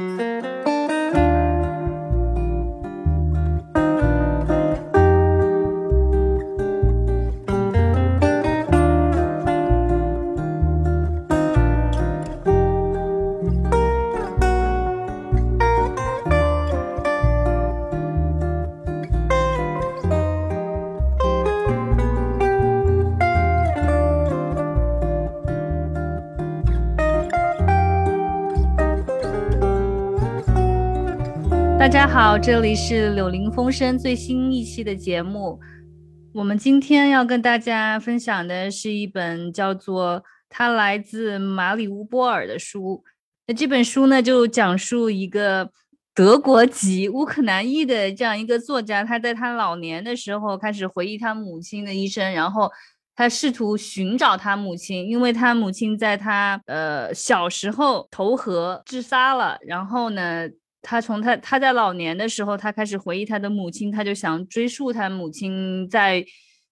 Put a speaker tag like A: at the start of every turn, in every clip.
A: 大好，这里是柳林风声最新一期的节目。我们今天要跟大家分享的是一本叫做《他来自马里乌波尔》的书。那这本书呢，就讲述一个德国籍乌克兰裔的这样一个作家，他在他老年的时候开始回忆他母亲的一生，然后他试图寻找他母亲，因为他母亲在他呃小时候投河自杀了，然后呢。他从他他在老年的时候，他开始回忆他的母亲，他就想追溯他母亲在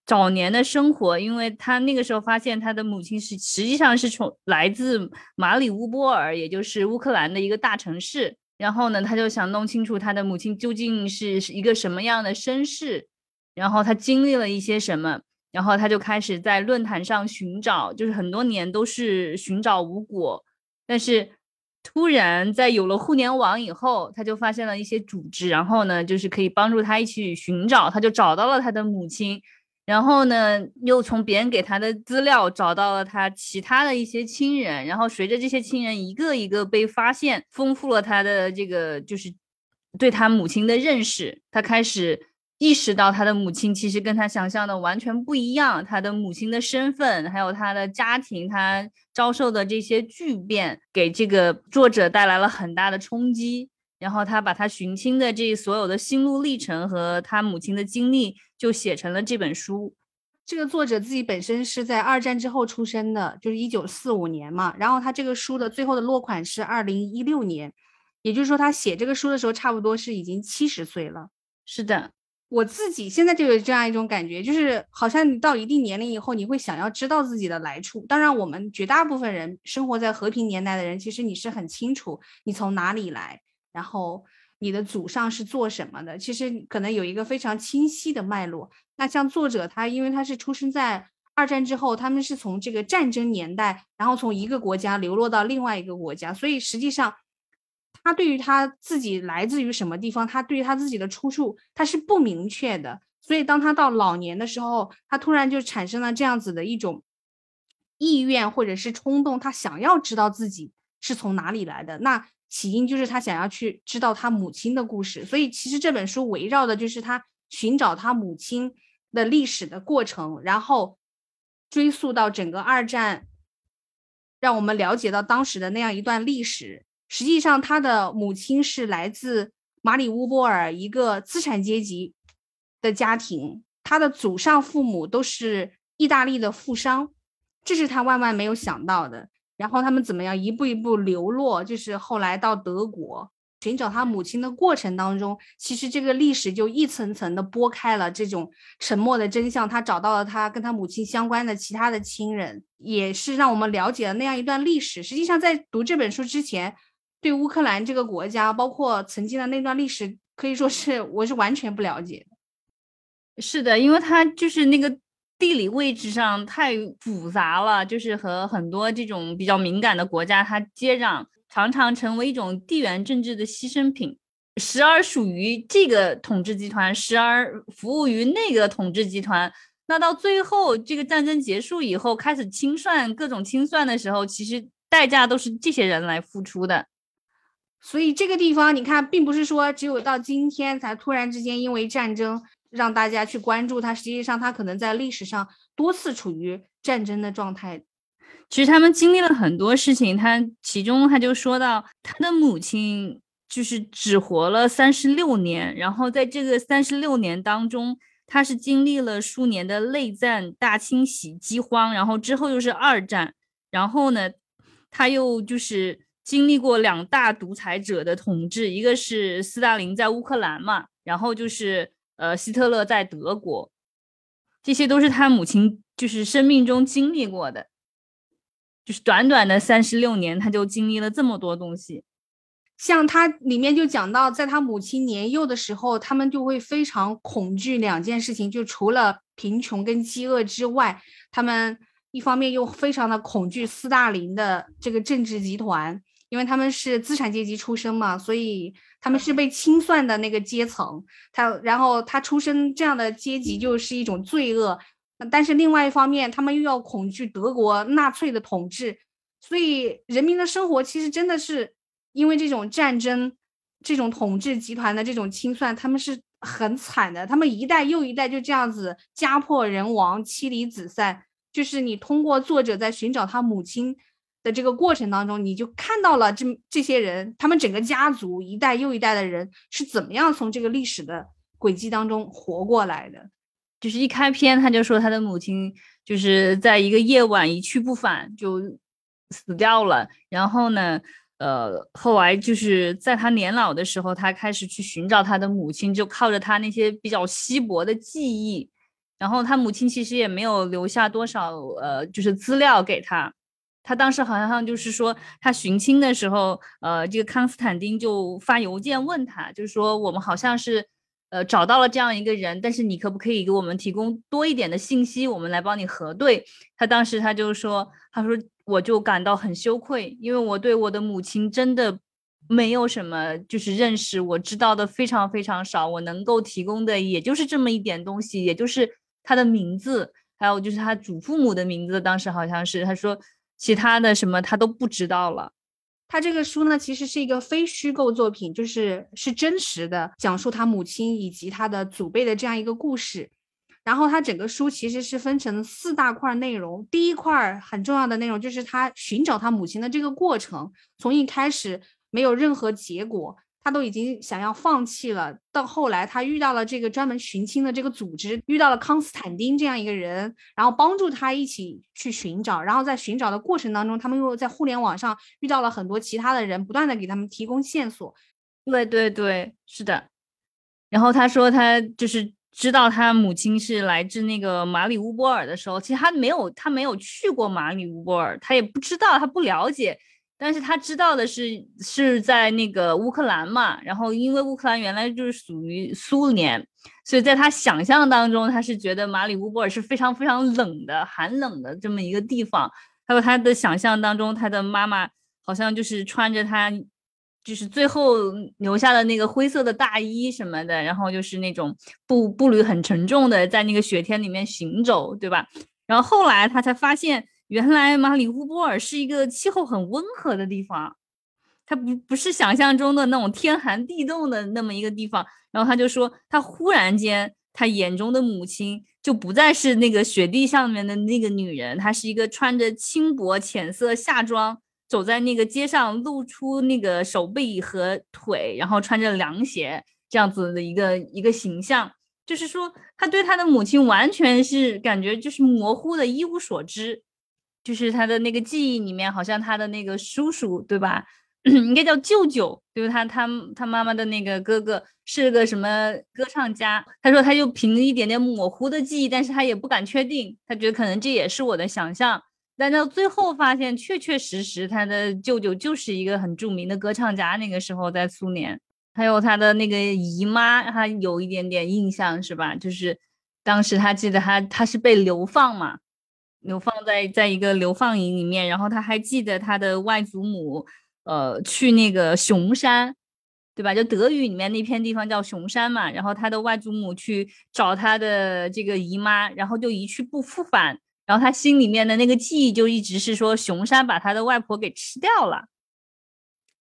A: 早年的生活，因为他那个时候发现他的母亲是实际上是从来自马里乌波尔，也就是乌克兰的一个大城市。然后呢，他就想弄清楚他的母亲究竟是一个什么样的身世，然后他经历了一些什么，然后他就开始在论坛上寻找，就是很多年都是寻找无果，但是。突然，在有了互联网以后，他就发现了一些组织，然后呢，就是可以帮助他一起寻找，他就找到了他的母亲，然后呢，又从别人给他的资料找到了他其他的一些亲人，然后随着这些亲人一个一个被发现，丰富了他的这个就是对他母亲的认识，他开始。意识到他的母亲其实跟他想象的完全不一样，他的母亲的身份，还有他的家庭，他遭受的这些巨变，给这个作者带来了很大的冲击。然后他把他寻亲的这所有的心路历程和他母亲的经历，就写成了这本书。
B: 这个作者自己本身是在二战之后出生的，就是一九四五年嘛。然后他这个书的最后的落款是二零一六年，也就是说他写这个书的时候，差不多是已经七十岁了。
A: 是的。
B: 我自己现在就有这样一种感觉，就是好像你到一定年龄以后，你会想要知道自己的来处。当然，我们绝大部分人生活在和平年代的人，其实你是很清楚你从哪里来，然后你的祖上是做什么的，其实可能有一个非常清晰的脉络。那像作者他，因为他是出生在二战之后，他们是从这个战争年代，然后从一个国家流落到另外一个国家，所以实际上。他对于他自己来自于什么地方，他对于他自己的出处，他是不明确的。所以当他到老年的时候，他突然就产生了这样子的一种意愿或者是冲动，他想要知道自己是从哪里来的。那起因就是他想要去知道他母亲的故事。所以其实这本书围绕的就是他寻找他母亲的历史的过程，然后追溯到整个二战，让我们了解到当时的那样一段历史。实际上，他的母亲是来自马里乌波尔一个资产阶级的家庭，他的祖上父母都是意大利的富商，这是他万万没有想到的。然后他们怎么样一步一步流落，就是后来到德国寻找他母亲的过程当中，其实这个历史就一层层的剥开了这种沉默的真相。他找到了他跟他母亲相关的其他的亲人，也是让我们了解了那样一段历史。实际上，在读这本书之前。对乌克兰这个国家，包括曾经的那段历史，可以说是我是完全不了解
A: 的。是的，因为它就是那个地理位置上太复杂了，就是和很多这种比较敏感的国家它接壤，常常成为一种地缘政治的牺牲品，时而属于这个统治集团，时而服务于那个统治集团。那到最后，这个战争结束以后，开始清算各种清算的时候，其实代价都是这些人来付出的。
B: 所以这个地方，你看，并不是说只有到今天才突然之间因为战争让大家去关注它。实际上，它可能在历史上多次处于战争的状态。
A: 其实他们经历了很多事情。他其中他就说到，他的母亲就是只活了三十六年，然后在这个三十六年当中，他是经历了数年的内战、大清洗、饥荒，然后之后又是二战，然后呢，他又就是。经历过两大独裁者的统治，一个是斯大林在乌克兰嘛，然后就是呃希特勒在德国，这些都是他母亲就是生命中经历过的，就是短短的三十六年，他就经历了这么多东西。
B: 像他里面就讲到，在他母亲年幼的时候，他们就会非常恐惧两件事情，就除了贫穷跟饥饿之外，他们一方面又非常的恐惧斯大林的这个政治集团，因为他们是资产阶级出身嘛，所以他们是被清算的那个阶层。他然后他出身这样的阶级就是一种罪恶，但是另外一方面，他们又要恐惧德国纳粹的统治，所以人民的生活其实真的是。因为这种战争，这种统治集团的这种清算，他们是很惨的。他们一代又一代就这样子家破人亡、妻离子散。就是你通过作者在寻找他母亲的这个过程当中，你就看到了这这些人，他们整个家族一代又一代的人是怎么样从这个历史的轨迹当中活过来的。
A: 就是一开篇他就说他的母亲就是在一个夜晚一去不返就死掉了，然后呢？呃，后来就是在他年老的时候，他开始去寻找他的母亲，就靠着他那些比较稀薄的记忆。然后他母亲其实也没有留下多少呃，就是资料给他。他当时好像就是说，他寻亲的时候，呃，这个康斯坦丁就发邮件问他，就是说我们好像是呃找到了这样一个人，但是你可不可以给我们提供多一点的信息，我们来帮你核对。他当时他就说，他说。我就感到很羞愧，因为我对我的母亲真的没有什么就是认识，我知道的非常非常少，我能够提供的也就是这么一点东西，也就是他的名字，还有就是他祖父母的名字。当时好像是他说其他的什么他都不知道了。
B: 他这个书呢，其实是一个非虚构作品，就是是真实的讲述他母亲以及他的祖辈的这样一个故事。然后他整个书其实是分成四大块内容，第一块很重要的内容就是他寻找他母亲的这个过程，从一开始没有任何结果，他都已经想要放弃了，到后来他遇到了这个专门寻亲的这个组织，遇到了康斯坦丁这样一个人，然后帮助他一起去寻找，然后在寻找的过程当中，他们又在互联网上遇到了很多其他的人，不断的给他们提供线索。
A: 对对对，是的。然后他说他就是。知道他母亲是来自那个马里乌波尔的时候，其实他没有，他没有去过马里乌波尔，他也不知道，他不了解。但是他知道的是，是在那个乌克兰嘛。然后因为乌克兰原来就是属于苏联，所以在他想象当中，他是觉得马里乌波尔是非常非常冷的、寒冷的这么一个地方。还有他的想象当中，他的妈妈好像就是穿着他。就是最后留下的那个灰色的大衣什么的，然后就是那种步步履很沉重的在那个雪天里面行走，对吧？然后后来他才发现，原来马里乌波尔是一个气候很温和的地方，它不不是想象中的那种天寒地冻的那么一个地方。然后他就说，他忽然间他眼中的母亲就不再是那个雪地上面的那个女人，她是一个穿着轻薄浅色夏装。走在那个街上，露出那个手臂和腿，然后穿着凉鞋，这样子的一个一个形象，就是说他对他的母亲完全是感觉就是模糊的，一无所知。就是他的那个记忆里面，好像他的那个叔叔，对吧？应该叫舅舅，就是他他他妈妈的那个哥哥是个什么歌唱家。他说他就凭一点点模糊的记忆，但是他也不敢确定，他觉得可能这也是我的想象。但到最后发现，确确实实他的舅舅就是一个很著名的歌唱家。那个时候在苏联，还有他的那个姨妈，他有一点点印象，是吧？就是当时他记得他他是被流放嘛，流放在在一个流放营里面。然后他还记得他的外祖母，呃，去那个熊山，对吧？就德语里面那片地方叫熊山嘛。然后他的外祖母去找他的这个姨妈，然后就一去不复返。然后他心里面的那个记忆就一直是说熊山把他的外婆给吃掉了。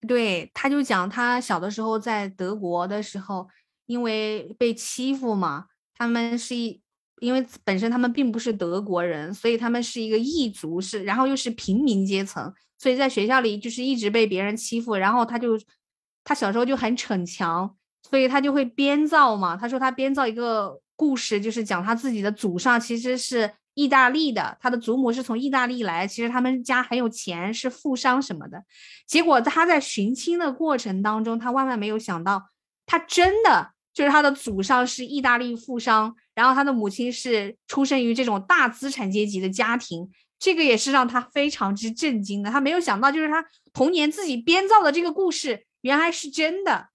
B: 对，他就讲他小的时候在德国的时候，因为被欺负嘛，他们是一，因为本身他们并不是德国人，所以他们是一个异族，是然后又是平民阶层，所以在学校里就是一直被别人欺负。然后他就他小时候就很逞强，所以他就会编造嘛。他说他编造一个故事，就是讲他自己的祖上其实是。意大利的，他的祖母是从意大利来，其实他们家很有钱，是富商什么的。结果他在寻亲的过程当中，他万万没有想到，他真的就是他的祖上是意大利富商，然后他的母亲是出生于这种大资产阶级的家庭，这个也是让他非常之震惊的。他没有想到，就是他童年自己编造的这个故事，原来是真的。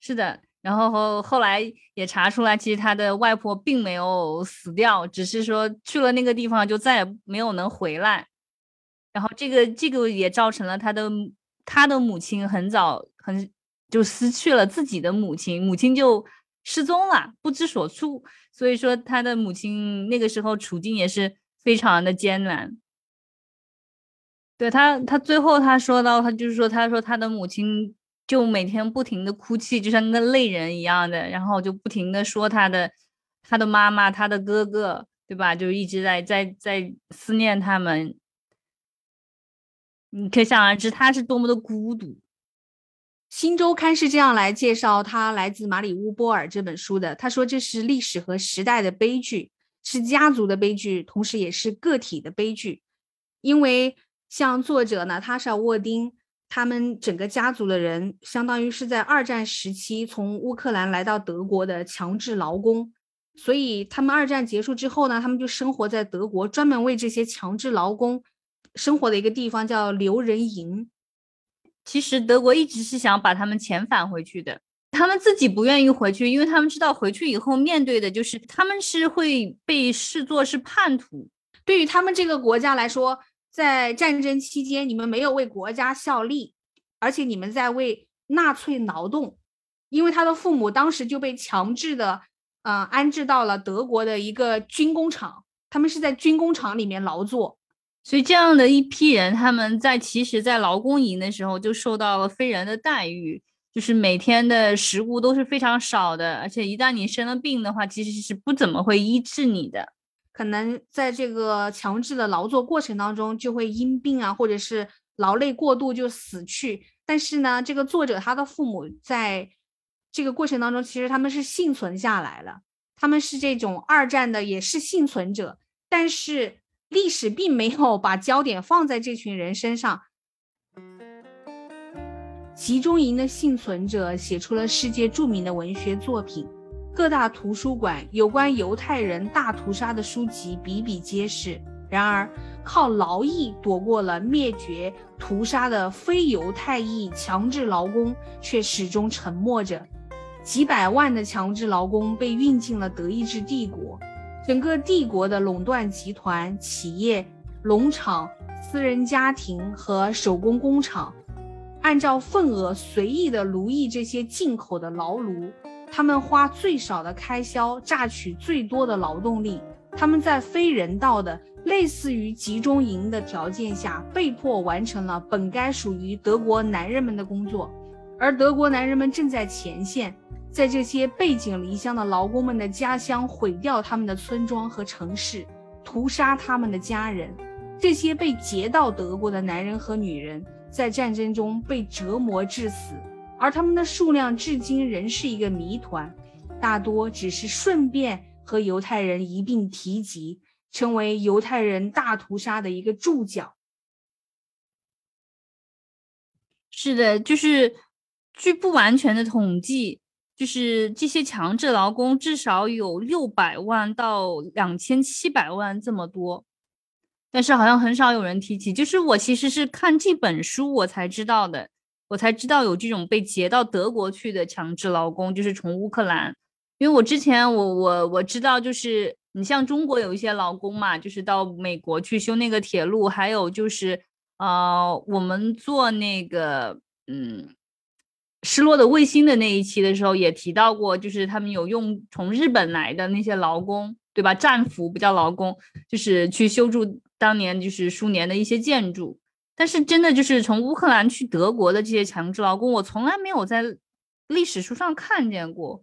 A: 是的，然后后来。也查出来，其实他的外婆并没有死掉，只是说去了那个地方就再也没有能回来。然后这个这个也造成了他的他的母亲很早很就失去了自己的母亲，母亲就失踪了，不知所处。所以说他的母亲那个时候处境也是非常的艰难。对他，他最后他说到，他就是说，他说他的母亲就每天不停的哭泣，就像个泪人一样的，然后就不停的说他的他的妈妈，他的哥哥，对吧？就一直在在在思念他们。你可想而知，他是多么的孤独。
B: 新周刊是这样来介绍他来自马里乌波尔这本书的。他说，这是历史和时代的悲剧，是家族的悲剧，同时也是个体的悲剧，因为。像作者娜塔莎·沃丁，他们整个家族的人，相当于是在二战时期从乌克兰来到德国的强制劳工，所以他们二战结束之后呢，他们就生活在德国，专门为这些强制劳工生活的一个地方叫留人营。
A: 其实德国一直是想把他们遣返回去的，他们自己不愿意回去，因为他们知道回去以后面对的就是他们是会被视作是叛徒，
B: 对于他们这个国家来说。在战争期间，你们没有为国家效力，而且你们在为纳粹劳动，因为他的父母当时就被强制的，呃，安置到了德国的一个军工厂，他们是在军工厂里面劳作，
A: 所以这样的一批人，他们在其实，在劳工营的时候就受到了非人的待遇，就是每天的食物都是非常少的，而且一旦你生了病的话，其实是不怎么会医治你的。
B: 可能在这个强制的劳作过程当中，就会因病啊，或者是劳累过度就死去。但是呢，这个作者他的父母在这个过程当中，其实他们是幸存下来了，他们是这种二战的也是幸存者。但是历史并没有把焦点放在这群人身上。集中营的幸存者写出了世界著名的文学作品。各大图书馆有关犹太人大屠杀的书籍比比皆是。然而，靠劳役躲过了灭绝屠杀的非犹太裔强制劳工却始终沉默着。几百万的强制劳工被运进了德意志帝国，整个帝国的垄断集团、企业、农场、私人家庭和手工工厂，按照份额随意的奴役这些进口的劳奴。他们花最少的开销榨取最多的劳动力，他们在非人道的类似于集中营的条件下，被迫完成了本该属于德国男人们的工作，而德国男人们正在前线，在这些背井离乡的劳工们的家乡毁掉他们的村庄和城市，屠杀他们的家人。这些被劫到德国的男人和女人，在战争中被折磨致死。而他们的数量至今仍是一个谜团，大多只是顺便和犹太人一并提及，成为犹太人大屠杀的一个注脚。
A: 是的，就是据不完全的统计，就是这些强制劳工至少有六百万到两千七百万这么多，但是好像很少有人提起。就是我其实是看这本书我才知道的。我才知道有这种被劫到德国去的强制劳工，就是从乌克兰。因为我之前我我我知道，就是你像中国有一些劳工嘛，就是到美国去修那个铁路，还有就是呃，我们做那个嗯失落的卫星的那一期的时候也提到过，就是他们有用从日本来的那些劳工，对吧？战俘不叫劳工，就是去修筑当年就是苏联的一些建筑。但是真的就是从乌克兰去德国的这些强制劳工，我从来没有在历史书上看见过。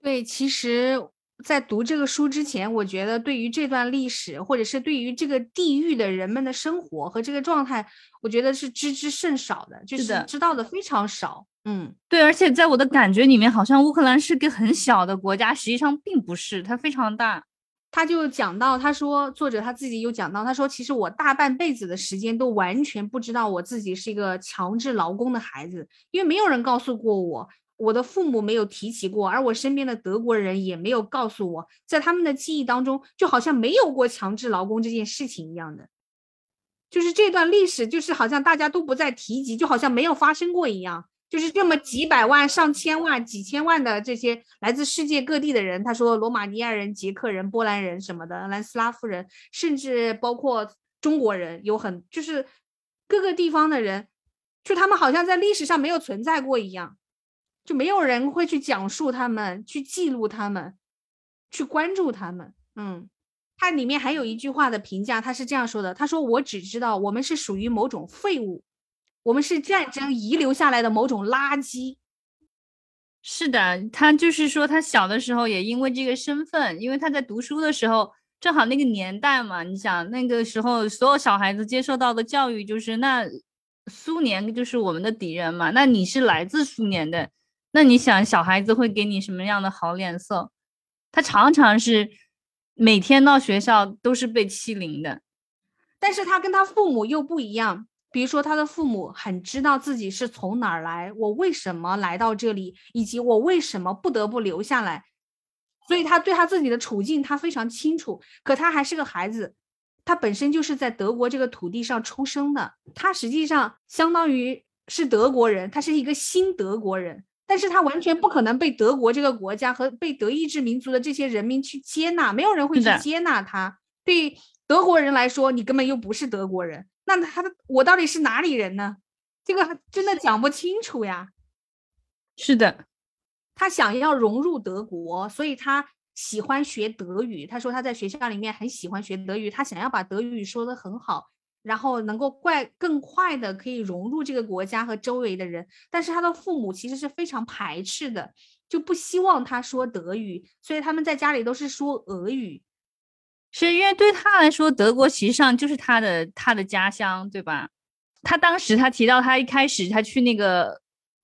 B: 对，其实，在读这个书之前，我觉得对于这段历史，或者是对于这个地域的人们的生活和这个状态，我觉得是知之甚少的，就是知道的非常少。嗯，
A: 对，而且在我的感觉里面，好像乌克兰是个很小的国家，实际上并不是，它非常大。
B: 他就讲到，他说作者他自己有讲到，他说其实我大半辈子的时间都完全不知道我自己是一个强制劳工的孩子，因为没有人告诉过我，我的父母没有提起过，而我身边的德国人也没有告诉我，在他们的记忆当中，就好像没有过强制劳工这件事情一样的。就是这段历史，就是好像大家都不再提及，就好像没有发生过一样。就是这么几百万、上千万、几千万的这些来自世界各地的人，他说罗马尼亚人、捷克人、波兰人什么的，南斯拉夫人，甚至包括中国人，有很就是各个地方的人，就他们好像在历史上没有存在过一样，就没有人会去讲述他们、去记录他们、去关注他们。嗯，它里面还有一句话的评价，他是这样说的：他说我只知道我们是属于某种废物。我们是战争遗留下来的某种垃圾。
A: 是的，他就是说，他小的时候也因为这个身份，因为他在读书的时候，正好那个年代嘛，你想那个时候所有小孩子接受到的教育就是那苏联就是我们的敌人嘛，那你是来自苏联的，那你想小孩子会给你什么样的好脸色？他常常是每天到学校都是被欺凌的，
B: 但是他跟他父母又不一样。比如说，他的父母很知道自己是从哪儿来，我为什么来到这里，以及我为什么不得不留下来，所以他对他自己的处境他非常清楚。可他还是个孩子，他本身就是在德国这个土地上出生的，他实际上相当于是德国人，他是一个新德国人，但是他完全不可能被德国这个国家和被德意志民族的这些人民去接纳，没有人会去接纳他。对德国人来说，你根本又不是德国人。那他的我到底是哪里人呢？这个真的讲不清楚呀。
A: 是的，
B: 他想要融入德国，所以他喜欢学德语。他说他在学校里面很喜欢学德语，他想要把德语说得很好，然后能够快更快的可以融入这个国家和周围的人。但是他的父母其实是非常排斥的，就不希望他说德语，所以他们在家里都是说俄语。
A: 是因为对他来说，德国其实上就是他的他的家乡，对吧？他当时他提到他一开始他去那个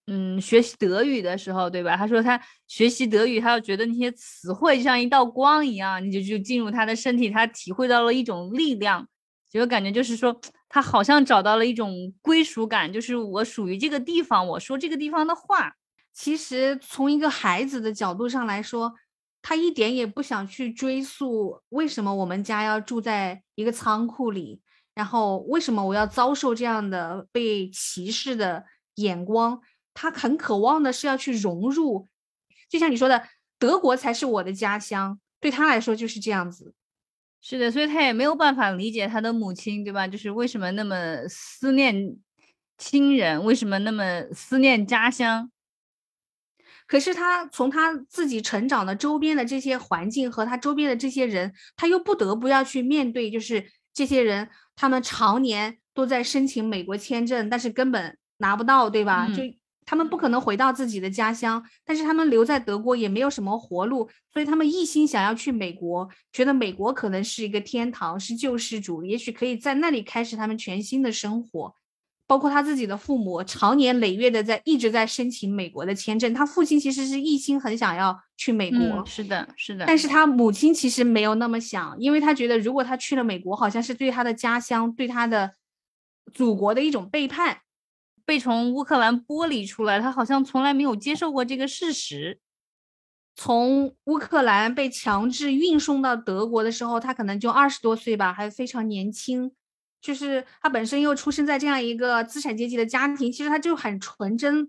A: 嗯学习德语的时候，对吧？他说他学习德语，他就觉得那些词汇就像一道光一样，你就就进入他的身体，他体会到了一种力量，就感觉就是说他好像找到了一种归属感，就是我属于这个地方，我说这个地方的话。
B: 其实从一个孩子的角度上来说。他一点也不想去追溯为什么我们家要住在一个仓库里，然后为什么我要遭受这样的被歧视的眼光。他很渴望的是要去融入，就像你说的，德国才是我的家乡，对他来说就是这样子。
A: 是的，所以他也没有办法理解他的母亲，对吧？就是为什么那么思念亲人，为什么那么思念家乡。
B: 可是他从他自己成长的周边的这些环境和他周边的这些人，他又不得不要去面对，就是这些人他们常年都在申请美国签证，但是根本拿不到，对吧？就他们不可能回到自己的家乡，但是他们留在德国也没有什么活路，所以他们一心想要去美国，觉得美国可能是一个天堂，是救世主，也许可以在那里开始他们全新的生活。包括他自己的父母，长年累月的在一直在申请美国的签证。他父亲其实是一心很想要去美国，
A: 是的，是的。
B: 但是他母亲其实没有那么想，因为他觉得如果他去了美国，好像是对他的家乡、对他的祖国的一种背叛，
A: 被从乌克兰剥离出来。他好像从来没有接受过这个事实。
B: 从乌克兰被强制运送到德国的时候，他可能就二十多岁吧，还非常年轻。就是他本身又出生在这样一个资产阶级的家庭，其实他就很纯真、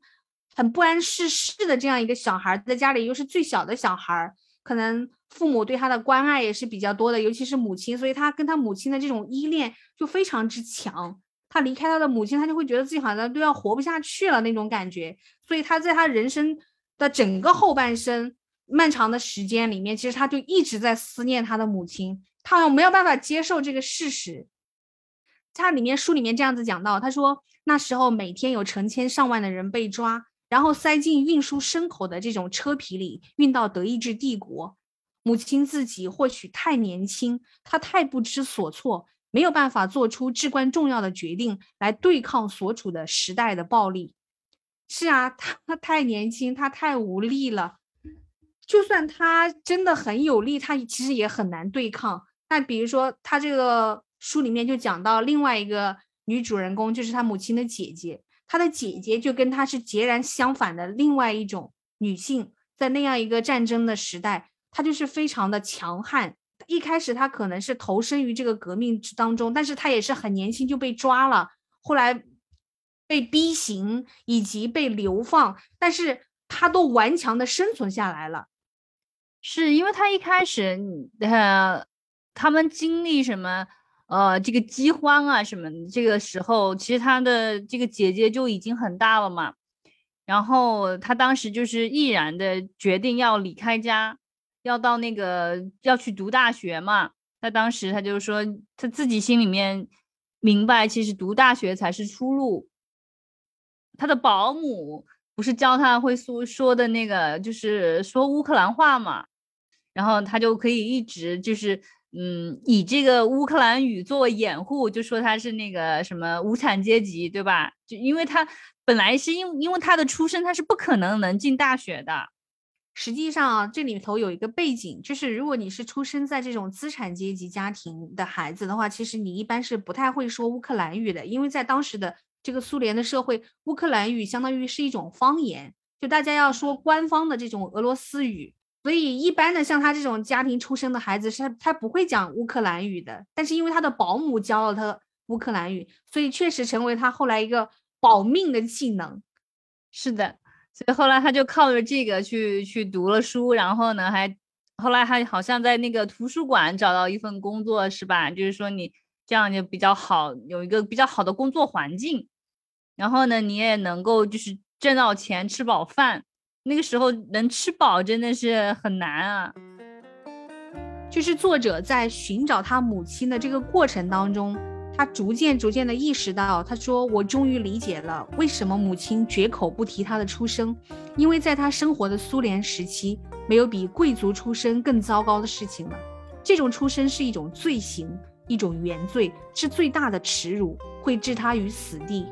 B: 很不谙世事的这样一个小孩，在家里又是最小的小孩，可能父母对他的关爱也是比较多的，尤其是母亲，所以他跟他母亲的这种依恋就非常之强。他离开他的母亲，他就会觉得自己好像都要活不下去了那种感觉。所以他在他人生的整个后半生漫长的时间里面，其实他就一直在思念他的母亲，他好像没有办法接受这个事实。他里面书里面这样子讲到，他说那时候每天有成千上万的人被抓，然后塞进运输牲口的这种车皮里，运到德意志帝国。母亲自己或许太年轻，她太不知所措，没有办法做出至关重要的决定来对抗所处的时代的暴力。是啊，他太年轻，他太无力了。就算他真的很有力，他其实也很难对抗。那比如说他这个。书里面就讲到另外一个女主人公，就是她母亲的姐姐。她的姐姐就跟她是截然相反的另外一种女性，在那样一个战争的时代，她就是非常的强悍，一开始他可能是投身于这个革命当中，但是他也是很年轻就被抓了，后来被逼刑以及被流放，但是他都顽强的生存下来了。
A: 是因为他一开始，呃，他们经历什么，呃，这个饥荒啊什么，这个时候其实他的这个姐姐就已经很大了嘛。然后他当时就是毅然的决定要离开家，要到那个要去读大学嘛。他当时他就说他自己心里面明白，其实读大学才是出路。他的保姆不是教他会说说的那个，就是说乌克兰话嘛，然后他就可以一直就是嗯，以这个乌克兰语作为掩护，就说他是那个什么无产阶级，对吧？就因为他。本来是因因为他的出身，他是不可能能进大学的。
B: 实际上啊，这里头有一个背景，就是如果你是出生在这种资产阶级家庭的孩子的话，其实你一般是不太会说乌克兰语的，因为在当时的这个苏联的社会，乌克兰语相当于是一种方言，就大家要说官方的这种俄罗斯语。所以一般的像他这种家庭出生的孩子，是他不会讲乌克兰语的。但是因为他的保姆教了他乌克兰语，所以确实成为他后来一个。保命的技能，
A: 是的，所以后来他就靠着这个去去读了书，然后呢，还后来还好像在那个图书馆找到一份工作，是吧？就是说你这样就比较好，有一个比较好的工作环境，然后呢，你也能够就是挣到钱，吃饱饭。那个时候能吃饱真的是很难啊。
B: 就是作者在寻找他母亲的这个过程当中。他逐渐逐渐地意识到，他说：“我终于理解了为什么母亲绝口不提他的出生，因为在他生活的苏联时期，没有比贵族出身更糟糕的事情了。这种出身是一种罪行，一种原罪，是最大的耻辱，会置他于死地。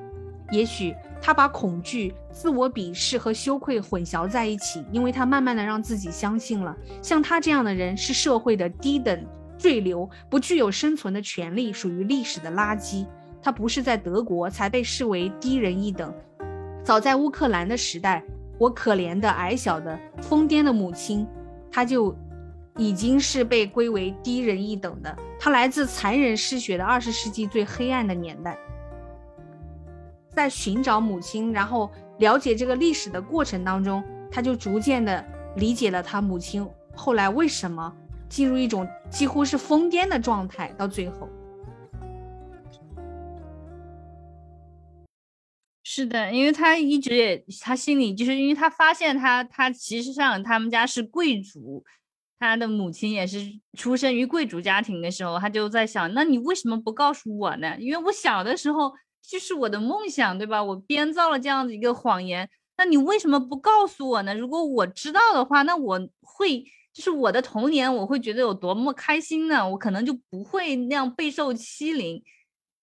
B: 也许他把恐惧、自我鄙视和羞愧混淆在一起，因为他慢慢地让自己相信了，像他这样的人是社会的低等。”坠流不具有生存的权利，属于历史的垃圾。他不是在德国才被视为低人一等，早在乌克兰的时代，我可怜的矮小的疯癫的母亲，她就已经是被归为低人一等的。她来自残忍嗜血的二十世纪最黑暗的年代，在寻找母亲，然后了解这个历史的过程当中，他就逐渐的理解了他母亲后来为什么。进入一种几乎是疯癫的状态，到最后，
A: 是的，因为他一直也，他心里就是因为他发现他，他其实上他们家是贵族，他的母亲也是出生于贵族家庭的时候，他就在想，那你为什么不告诉我呢？因为我小的时候就是我的梦想，对吧？我编造了这样子一个谎言，那你为什么不告诉我呢？如果我知道的话，那我会。是我的童年，我会觉得有多么开心呢？我可能就不会那样备受欺凌，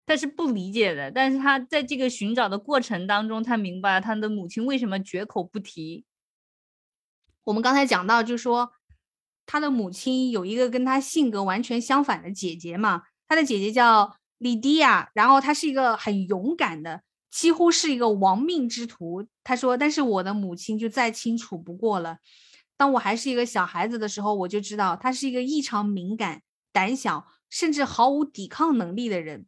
A: 但是不理解的。但是他在这个寻找的过程当中，他明白他的母亲为什么绝口不提。
B: 我们刚才讲到，就说他的母亲有一个跟他性格完全相反的姐姐嘛，他的姐姐叫莉迪亚，然后她是一个很勇敢的，几乎是一个亡命之徒。他说，但是我的母亲就再清楚不过了。当我还是一个小孩子的时候，我就知道他是一个异常敏感、胆小，甚至毫无抵抗能力的人。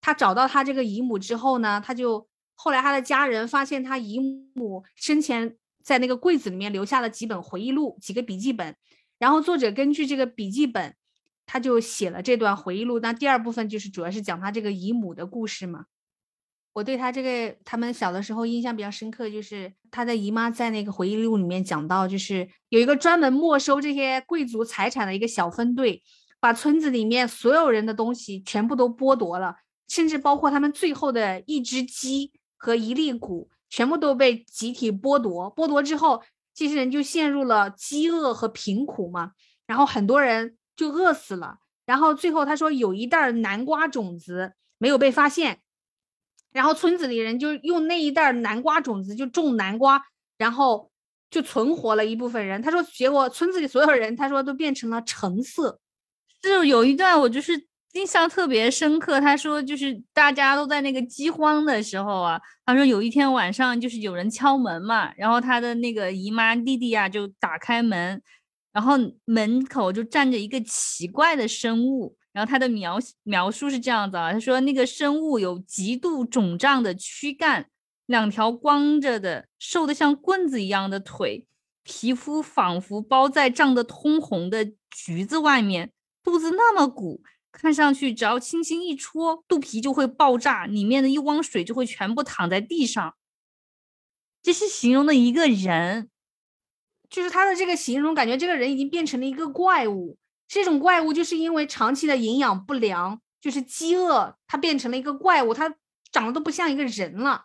B: 他找到他这个姨母之后呢，他就后来他的家人发现他姨母生前在那个柜子里面留下了几本回忆录、几个笔记本，然后作者根据这个笔记本，他就写了这段回忆录。那第二部分就是主要是讲他这个姨母的故事嘛。我对他这个他们小的时候印象比较深刻，就是他的姨妈在那个回忆录里面讲到，就是有一个专门没收这些贵族财产的一个小分队，把村子里面所有人的东西全部都剥夺了，甚至包括他们最后的一只鸡和一粒谷，全部都被集体剥夺。剥夺之后，这些人就陷入了饥饿和贫苦嘛，然后很多人就饿死了。然后最后他说有一袋南瓜种子没有被发现。然后村子里人就用那一袋南瓜种子就种南瓜，然后就存活了一部分人。他说，结果村子里所有人，他说都变成了橙色。
A: 就有一段我就是印象特别深刻。他说，就是大家都在那个饥荒的时候啊，他说有一天晚上就是有人敲门嘛，然后他的那个姨妈弟弟呀就打开门，然后门口就站着一个奇怪的生物。然后他的描描述是这样子啊，他说那个生物有极度肿胀的躯干，两条光着的、瘦的像棍子一样的腿，皮肤仿佛包在胀得通红的橘子外面，肚子那么鼓，看上去只要轻轻一戳，肚皮就会爆炸，里面的一汪水就会全部躺在地上。这是形容的一个人，
B: 就是他的这个形容，感觉这个人已经变成了一个怪物。这种怪物就是因为长期的营养不良，就是饥饿，它变成了一个怪物，它长得都不像一个人了。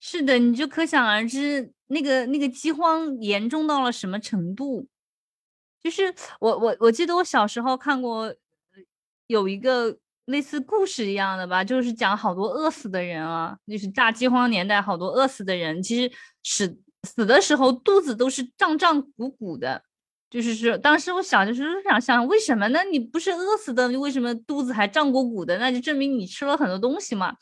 A: 是的，你就可想而知，那个那个饥荒严重到了什么程度。就是我我我记得我小时候看过有一个类似故事一样的吧，就是讲好多饿死的人啊，就是大饥荒年代好多饿死的人，其实死死的时候肚子都是胀胀鼓鼓的。就是说，当时我想就是想想，为什么呢？你不是饿死的，你为什么肚子还胀鼓鼓的？那就证明你吃了很多东西嘛。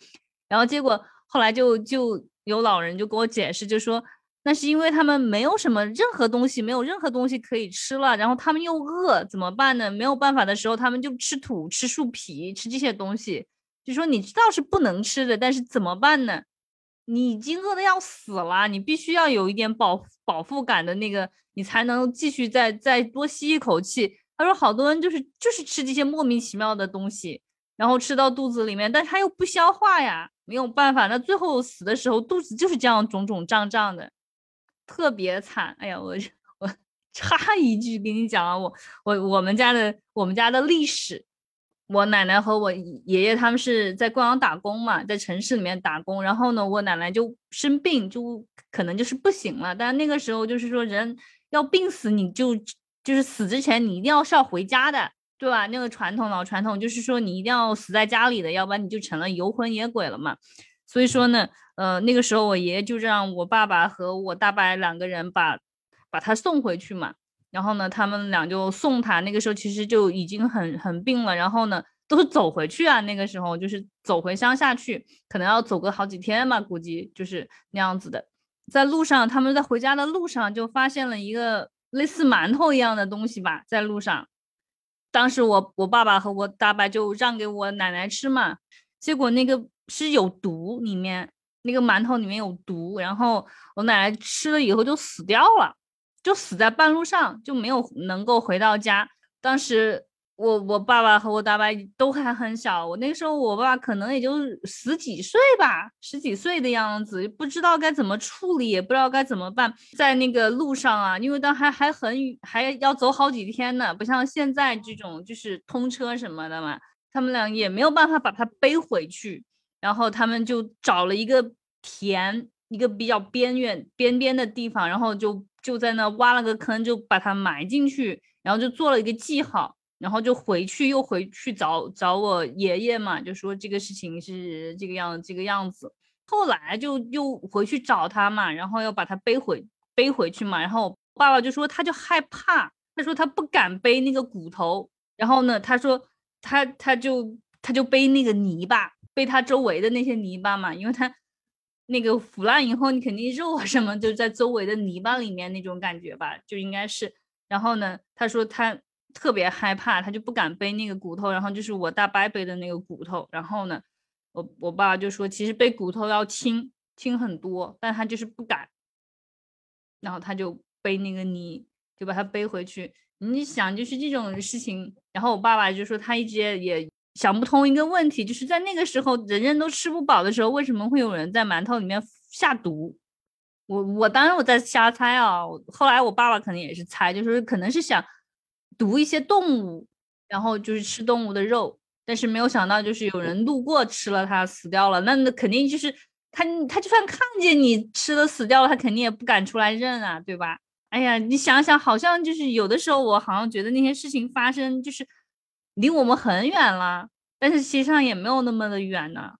A: 然后结果后来就就有老人就给我解释，就说那是因为他们没有什么任何东西，没有任何东西可以吃了，然后他们又饿，怎么办呢？没有办法的时候，他们就吃土、吃树皮、吃这些东西。就说你知道是不能吃的，但是怎么办呢？你已经饿的要死了，你必须要有一点饱饱腹感的那个，你才能继续再再多吸一口气。他说，好多人就是就是吃这些莫名其妙的东西，然后吃到肚子里面，但是他又不消化呀，没有办法，那最后死的时候肚子就是这样肿肿胀胀的，特别惨。哎呀，我我 插一句给你讲啊，我我我们家的我们家的历史。我奶奶和我爷爷他们是在贵阳打工嘛，在城市里面打工。然后呢，我奶奶就生病，就可能就是不行了。但那个时候就是说，人要病死，你就就是死之前，你一定要是要回家的，对吧？那个传统老传统就是说，你一定要死在家里的，要不然你就成了游魂野鬼了嘛。所以说呢，呃，那个时候我爷爷就让我爸爸和我大伯两个人把把他送回去嘛。然后呢，他们俩就送他。那个时候其实就已经很很病了。然后呢，都是走回去啊。那个时候就是走回乡下去，可能要走个好几天嘛，估计就是那样子的。在路上，他们在回家的路上就发现了一个类似馒头一样的东西吧，在路上。当时我我爸爸和我大伯就让给我奶奶吃嘛，结果那个是有毒，里面那个馒头里面有毒，然后我奶奶吃了以后就死掉了。就死在半路上，就没有能够回到家。当时我我爸爸和我大伯都还很小，我那个时候我爸可能也就十几岁吧，十几岁的样子，不知道该怎么处理，也不知道该怎么办。在那个路上啊，因为当还还很还要走好几天呢，不像现在这种就是通车什么的嘛，他们俩也没有办法把他背回去，然后他们就找了一个田，一个比较边远边边的地方，然后就。就在那挖了个坑，就把它埋进去，然后就做了一个记号，然后就回去又回去找找我爷爷嘛，就说这个事情是这个样这个样子。后来就又回去找他嘛，然后要把他背回背回去嘛，然后爸爸就说他就害怕，他说他不敢背那个骨头，然后呢，他说他他就他就背那个泥巴，背他周围的那些泥巴嘛，因为他。那个腐烂以后，你肯定肉啊什么就在周围的泥巴里面那种感觉吧，就应该是。然后呢，他说他特别害怕，他就不敢背那个骨头。然后就是我大伯背的那个骨头。然后呢，我我爸就说，其实背骨头要轻轻很多，但他就是不敢。然后他就背那个泥，就把它背回去。你想，就是这种事情。然后我爸爸就说，他一直也。想不通一个问题，就是在那个时候，人人都吃不饱的时候，为什么会有人在馒头里面下毒？我我当然我在瞎猜啊。后来我爸爸肯定也是猜，就是可能是想毒一些动物，然后就是吃动物的肉。但是没有想到，就是有人路过吃了它死掉了。那那肯定就是他他就算看见你吃了死掉了，他肯定也不敢出来认啊，对吧？哎呀，你想想，好像就是有的时候我好像觉得那些事情发生就是。离我们很远了，但是其实上也没有那么的远呢。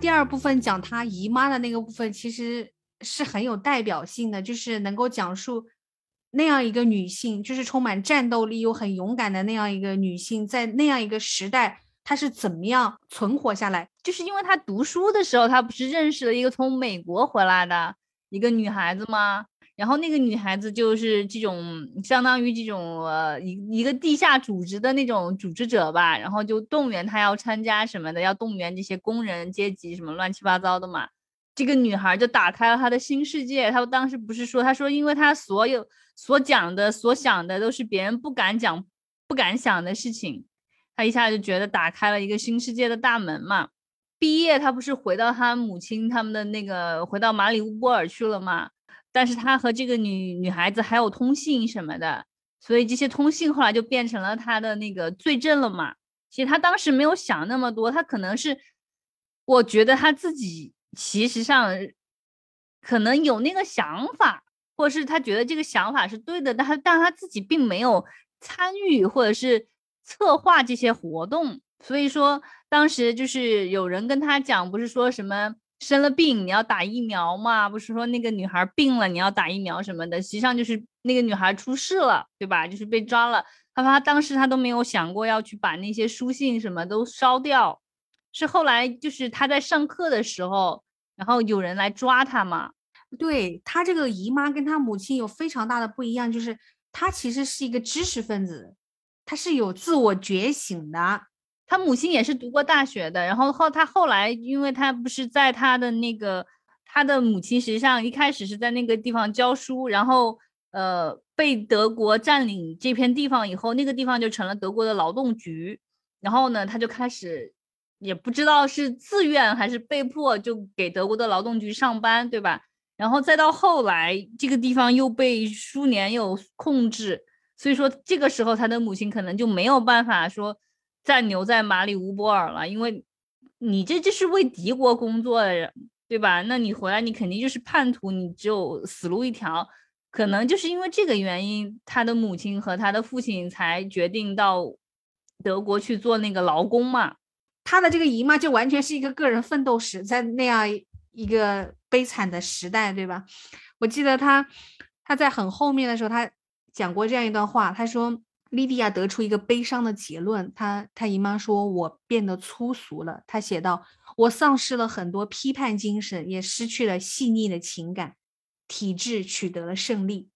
B: 第二部分讲她姨妈的那个部分，其实是很有代表性的，就是能够讲述那样一个女性，就是充满战斗力又很勇敢的那样一个女性，在那样一个时代，她是怎么样存活下来？
A: 就是因为她读书的时候，她不是认识了一个从美国回来的一个女孩子吗？然后那个女孩子就是这种相当于这种呃一一个地下组织的那种组织者吧，然后就动员她要参加什么的，要动员这些工人阶级什么乱七八糟的嘛。这个女孩就打开了她的新世界。她当时不是说，她说因为她所有所讲的、所想的都是别人不敢讲、不敢想的事情，她一下就觉得打开了一个新世界的大门嘛。毕业，她不是回到她母亲他们的那个，回到马里乌波尔去了嘛？但是他和这个女女孩子还有通信什么的，所以这些通信后来就变成了他的那个罪证了嘛。其实他当时没有想那么多，他可能是，我觉得他自己其实上可能有那个想法，或者是他觉得这个想法是对的，但他但他自己并没有参与或者是策划这些活动。所以说当时就是有人跟他讲，不是说什么。生了病你要打疫苗嘛？不是说那个女孩病了你要打疫苗什么的，实际上就是那个女孩出事了，对吧？就是被抓了。他说他当时他都没有想过要去把那些书信什么都烧掉，是后来就是他在上课的时候，然后有人来抓他嘛。
B: 对他这个姨妈跟他母亲有非常大的不一样，就是他其实是一个知识分子，他是有自我觉醒的。
A: 他母亲也是读过大学的，然后后他后来，因为他不是在他的那个，他的母亲实际上一开始是在那个地方教书，然后呃被德国占领这片地方以后，那个地方就成了德国的劳动局，然后呢他就开始也不知道是自愿还是被迫就给德国的劳动局上班，对吧？然后再到后来这个地方又被苏联又控制，所以说这个时候他的母亲可能就没有办法说。暂留在马里乌波尔了，因为你这就是为敌国工作的人，对吧？那你回来，你肯定就是叛徒，你只有死路一条。可能就是因为这个原因，他的母亲和他的父亲才决定到德国去做那个劳工嘛。
B: 他的这个姨妈就完全是一个个人奋斗史，在那样一个悲惨的时代，对吧？我记得他他在很后面的时候，他讲过这样一段话，他说。莉迪亚得出一个悲伤的结论，她她姨妈说：“我变得粗俗了。”她写道：“我丧失了很多批判精神，也失去了细腻的情感，体制取得了胜利。”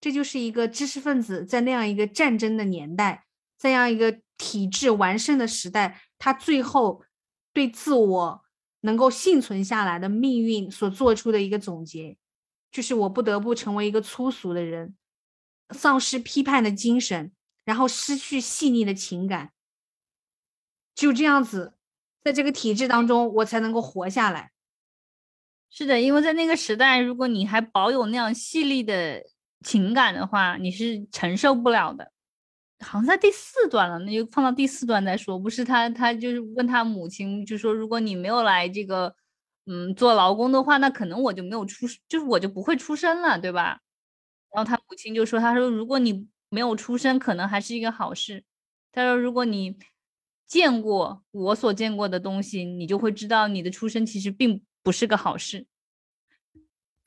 B: 这就是一个知识分子在那样一个战争的年代，在这样一个体制完胜的时代，他最后对自我能够幸存下来的命运所做出的一个总结，就是我不得不成为一个粗俗的人，丧失批判的精神。然后失去细腻的情感，就这样子，在这个体制当中，我才能够活下来。
A: 是的，因为在那个时代，如果你还保有那样细腻的情感的话，你是承受不了的。好像在第四段了，那就放到第四段再说。不是他，他就是问他母亲，就说如果你没有来这个，嗯，做劳工的话，那可能我就没有出，就是我就不会出生了，对吧？然后他母亲就说，他说如果你。没有出生可能还是一个好事。他说：“如果你见过我所见过的东西，你就会知道你的出生其实并不是个好事。”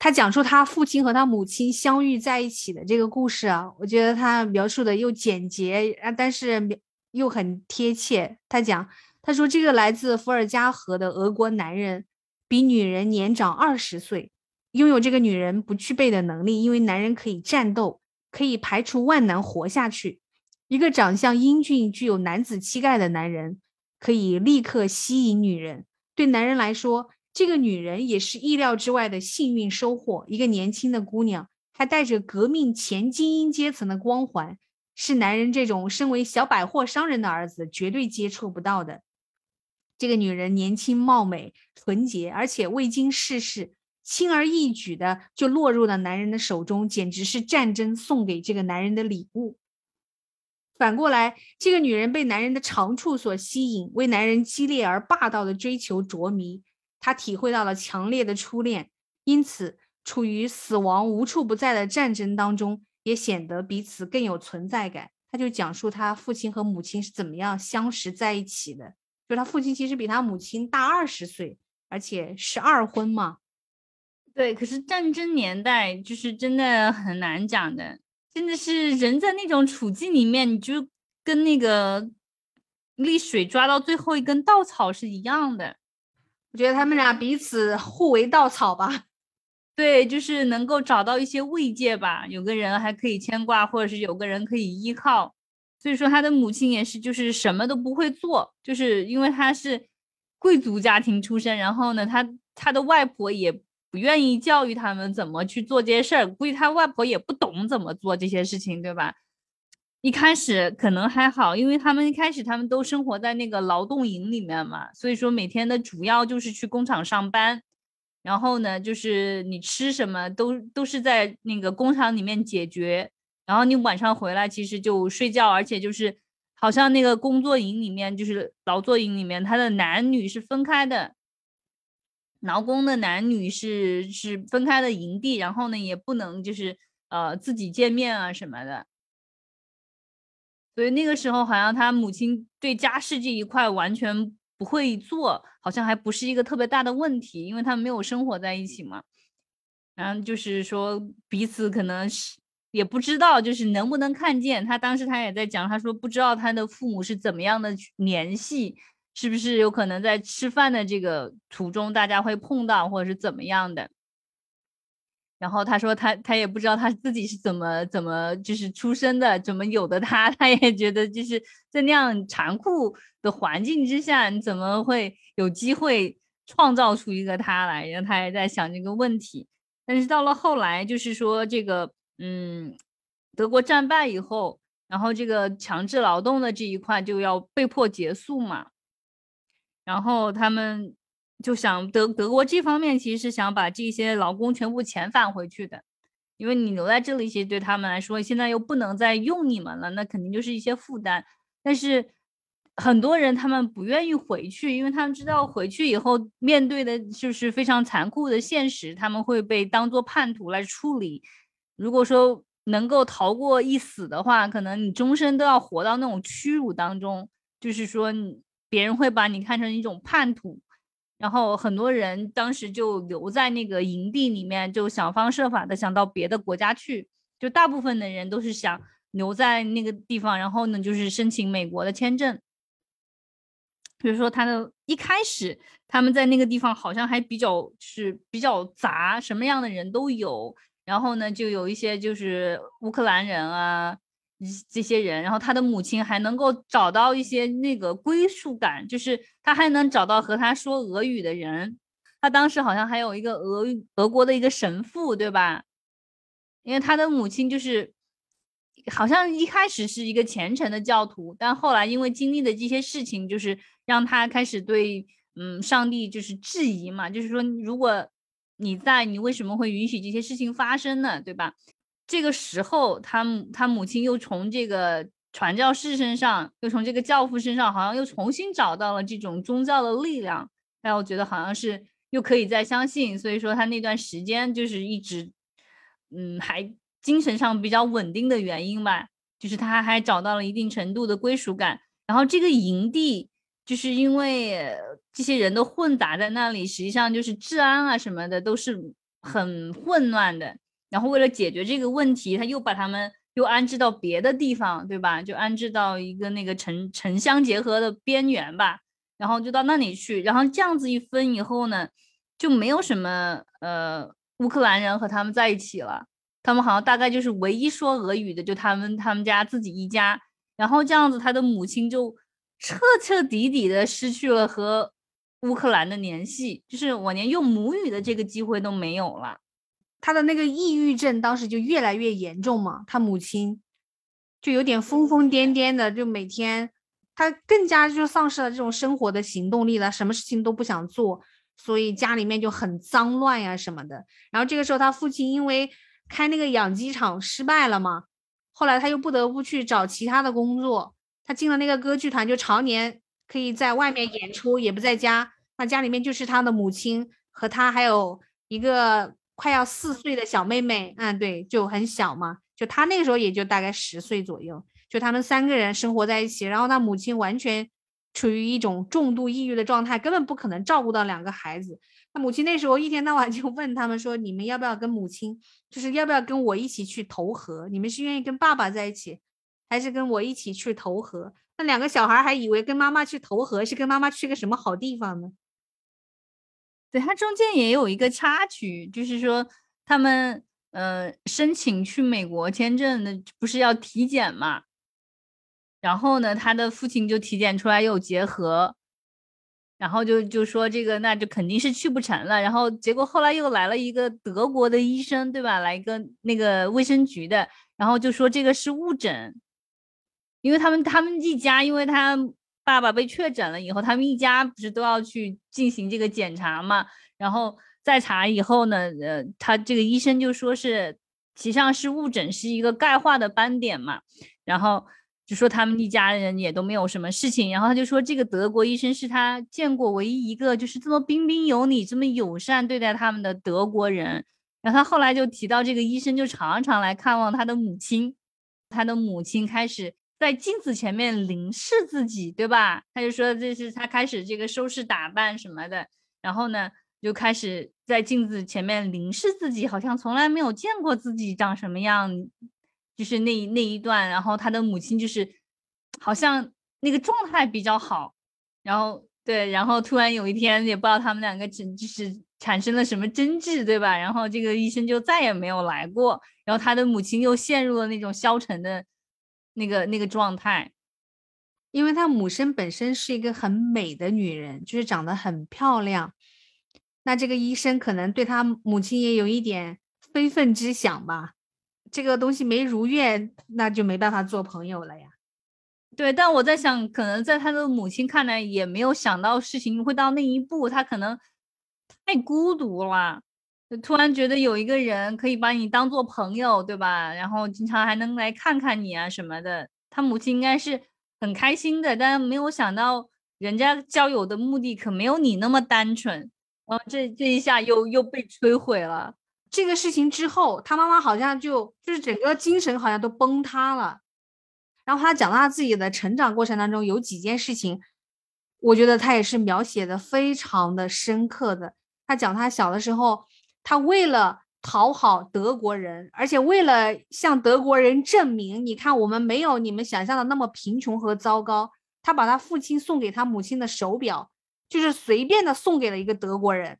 B: 他讲述他父亲和他母亲相遇在一起的这个故事啊，我觉得他描述的又简洁啊，但是又很贴切。他讲，他说这个来自伏尔加河的俄国男人比女人年长二十岁，拥有这个女人不具备的能力，因为男人可以战斗。可以排除万难活下去。一个长相英俊、具有男子气概的男人，可以立刻吸引女人。对男人来说，这个女人也是意料之外的幸运收获。一个年轻的姑娘，还带着革命前精英阶层的光环，是男人这种身为小百货商人的儿子绝对接触不到的。这个女人年轻貌美、纯洁，而且未经世事。轻而易举的就落入了男人的手中，简直是战争送给这个男人的礼物。反过来，这个女人被男人的长处所吸引，为男人激烈而霸道的追求着迷。她体会到了强烈的初恋，因此处于死亡无处不在的战争当中，也显得彼此更有存在感。他就讲述他父亲和母亲是怎么样相识在一起的。就他父亲其实比他母亲大二十岁。而且是二婚嘛。
A: 对，可是战争年代就是真的很难讲的，真的是人在那种处境里面，你就跟那个溺水抓到最后一根稻草是一样的。
B: 我觉得他们俩彼此互为稻草吧。
A: 对，就是能够找到一些慰藉吧，有个人还可以牵挂，或者是有个人可以依靠。所以说他的母亲也是，就是什么都不会做，就是因为他是贵族家庭出身，然后呢，他他的外婆也。不愿意教育他们怎么去做这些事儿，估计他外婆也不懂怎么做这些事情，对吧？一开始可能还好，因为他们一开始他们都生活在那个劳动营里面嘛，所以说每天的主要就是去工厂上班，然后呢，就是你吃什么都都是在那个工厂里面解决，然后你晚上回来其实就睡觉，而且就是好像那个工作营里面就是劳作营里面，他的男女是分开的。劳工的男女是是分开的营地，然后呢也不能就是呃自己见面啊什么的，所以那个时候好像他母亲对家事这一块完全不会做，好像还不是一个特别大的问题，因为他们没有生活在一起嘛。然后就是说彼此可能是也不知道，就是能不能看见。他当时他也在讲，他说不知道他的父母是怎么样的联系。是不是有可能在吃饭的这个途中，大家会碰到，或者是怎么样的？然后他说他他也不知道他自己是怎么怎么就是出生的，怎么有的他，他也觉得就是在那样残酷的环境之下，你怎么会有机会创造出一个他来？然后他也在想这个问题。但是到了后来，就是说这个嗯，德国战败以后，然后这个强制劳动的这一块就要被迫结束嘛。然后他们就想德德国这方面其实是想把这些劳工全部遣返回去的，因为你留在这里，其实对他们来说现在又不能再用你们了，那肯定就是一些负担。但是很多人他们不愿意回去，因为他们知道回去以后面对的就是非常残酷的现实，他们会被当做叛徒来处理。如果说能够逃过一死的话，可能你终身都要活到那种屈辱当中，就是说你。别人会把你看成一种叛徒，然后很多人当时就留在那个营地里面，就想方设法的想到别的国家去。就大部分的人都是想留在那个地方，然后呢，就是申请美国的签证。比如说，他的一开始他们在那个地方好像还比较是比较杂，什么样的人都有。然后呢，就有一些就是乌克兰人啊。这些人，然后他的母亲还能够找到一些那个归属感，就是他还能找到和他说俄语的人。他当时好像还有一个俄俄国的一个神父，对吧？因为他的母亲就是好像一开始是一个虔诚的教徒，但后来因为经历的这些事情，就是让他开始对嗯上帝就是质疑嘛，就是说如果你在，你为什么会允许这些事情发生呢？对吧？这个时候，他他母亲又从这个传教士身上，又从这个教父身上，好像又重新找到了这种宗教的力量。让我觉得好像是又可以再相信。所以说，他那段时间就是一直，嗯，还精神上比较稳定的原因吧，就是他还找到了一定程度的归属感。然后这个营地，就是因为这些人都混杂在那里，实际上就是治安啊什么的都是很混乱的。然后为了解决这个问题，他又把他们又安置到别的地方，对吧？就安置到一个那个城城乡结合的边缘吧。然后就到那里去。然后这样子一分以后呢，就没有什么呃乌克兰人和他们在一起了。他们好像大概就是唯一说俄语的，就他们他们家自己一家。然后这样子，他的母亲就彻彻底底的失去了和乌克兰的联系，就是我连用母语的这个机会都没有了。
B: 他的那个抑郁症当时就越来越严重嘛，他母亲就有点疯疯癫癫的，就每天他更加就丧失了这种生活的行动力了，什么事情都不想做，所以家里面就很脏乱呀什么的。然后这个时候他父亲因为开那个养鸡场失败了嘛，后来他又不得不去找其他的工作，他进了那个歌剧团，就常年可以在外面演出，也不在家。那家里面就是他的母亲和他还有一个。快要四岁的小妹妹，嗯，对，就很小嘛，就她那个时候也就大概十岁左右，就他们三个人生活在一起，然后他母亲完全处于一种重度抑郁的状态，根本不可能照顾到两个孩子。他母亲那时候一天到晚就问他们说：“你们要不要跟母亲，就是要不要跟我一起去投河？你们是愿意跟爸爸在一起，还是跟我一起去投河？”那两个小孩还以为跟妈妈去投河是跟妈妈去个什么好地方呢？
A: 对，他中间也有一个插曲，就是说他们呃申请去美国签证的不是要体检嘛，然后呢，他的父亲就体检出来有结核。然后就就说这个，那就肯定是去不成了。然后结果后来又来了一个德国的医生，对吧？来一个那个卫生局的，然后就说这个是误诊，因为他们他们一家，因为他爸爸被确诊了以后，他们一家不是都要去进行这个检查嘛？然后再查以后呢，呃，他这个医生就说是，实上是误诊，是一个钙化的斑点嘛。然后。就说他们一家人也都没有什么事情，然后他就说这个德国医生是他见过唯一一个就是这么彬彬有礼、这么友善对待他们的德国人。然后他后来就提到这个医生就常常来看望他的母亲，他的母亲开始在镜子前面凝视自己，对吧？他就说这是他开始这个收拾打扮什么的，然后呢就开始在镜子前面凝视自己，好像从来没有见过自己长什么样。就是那那一段，然后他的母亲就是好像那个状态比较好，然后对，然后突然有一天也不知道他们两个真就是产生了什么争执，对吧？然后这个医生就再也没有来过，然后他的母亲又陷入了那种消沉的那个那个状态，
B: 因为他母生本身是一个很美的女人，就是长得很漂亮，那这个医生可能对他母亲也有一点非分之想吧。这个东西没如愿，那就没办法做朋友了呀。
A: 对，但我在想，可能在他的母亲看来，也没有想到事情会到那一步。他可能太孤独了，就突然觉得有一个人可以把你当做朋友，对吧？然后经常还能来看看你啊什么的。他母亲应该是很开心的，但没有想到人家交友的目的可没有你那么单纯。然后这这一下又又被摧毁了。
B: 这个事情之后，他妈妈好像就就是整个精神好像都崩塌了。然后他讲他自己的成长过程当中有几件事情，我觉得他也是描写的非常的深刻的。他讲他小的时候，他为了讨好德国人，而且为了向德国人证明，你看我们没有你们想象的那么贫穷和糟糕，他把他父亲送给他母亲的手表，就是随便的送给了一个德国人。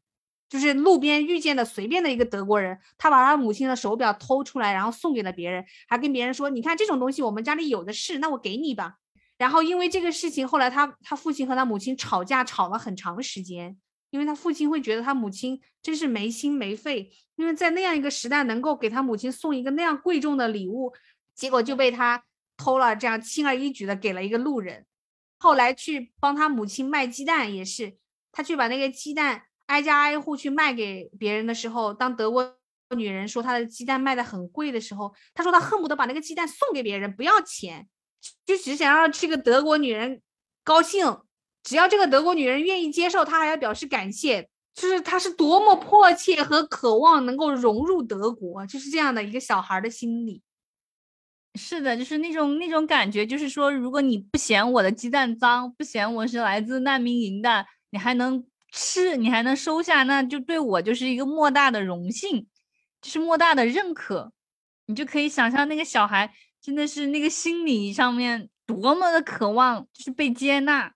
B: 就是路边遇见的随便的一个德国人，他把他母亲的手表偷出来，然后送给了别人，还跟别人说：“你看这种东西我们家里有的是，那我给你吧。”然后因为这个事情，后来他他父亲和他母亲吵架，吵了很长时间。因为他父亲会觉得他母亲真是没心没肺，因为在那样一个时代，能够给他母亲送一个那样贵重的礼物，结果就被他偷了，这样轻而易举的给了一个路人。后来去帮他母亲卖鸡蛋也是，他去把那个鸡蛋。挨家挨户去卖给别人的时候，当德国女人说她的鸡蛋卖的很贵的时候，他说他恨不得把那个鸡蛋送给别人，不要钱，就只想让这个德国女人高兴。只要这个德国女人愿意接受，他还要表示感谢。就是他是多么迫切和渴望能够融入德国，就是这样的一个小孩的心理。
A: 是的，就是那种那种感觉，就是说，如果你不嫌我的鸡蛋脏，不嫌我是来自难民营的，你还能。吃你还能收下，那就对我就是一个莫大的荣幸，就是莫大的认可。你就可以想象那个小孩真的是那个心理上面多么的渴望，就是被接纳。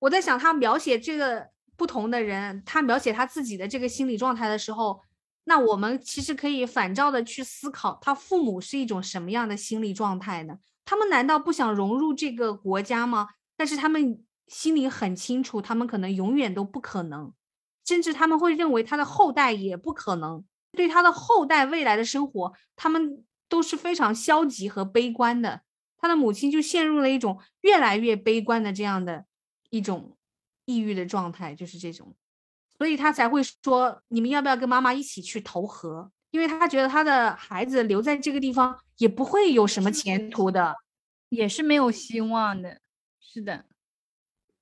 B: 我在想他描写这个不同的人，他描写他自己的这个心理状态的时候，那我们其实可以反照的去思考，他父母是一种什么样的心理状态呢？他们难道不想融入这个国家吗？但是他们。心里很清楚，他们可能永远都不可能，甚至他们会认为他的后代也不可能。对他的后代未来的生活，他们都是非常消极和悲观的。他的母亲就陷入了一种越来越悲观的这样的一种抑郁的状态，就是这种，所以他才会说：“你们要不要跟妈妈一起去投河？”因为他觉得他的孩子留在这个地方也不会有什么前途的，
A: 也是没有希望的。是的。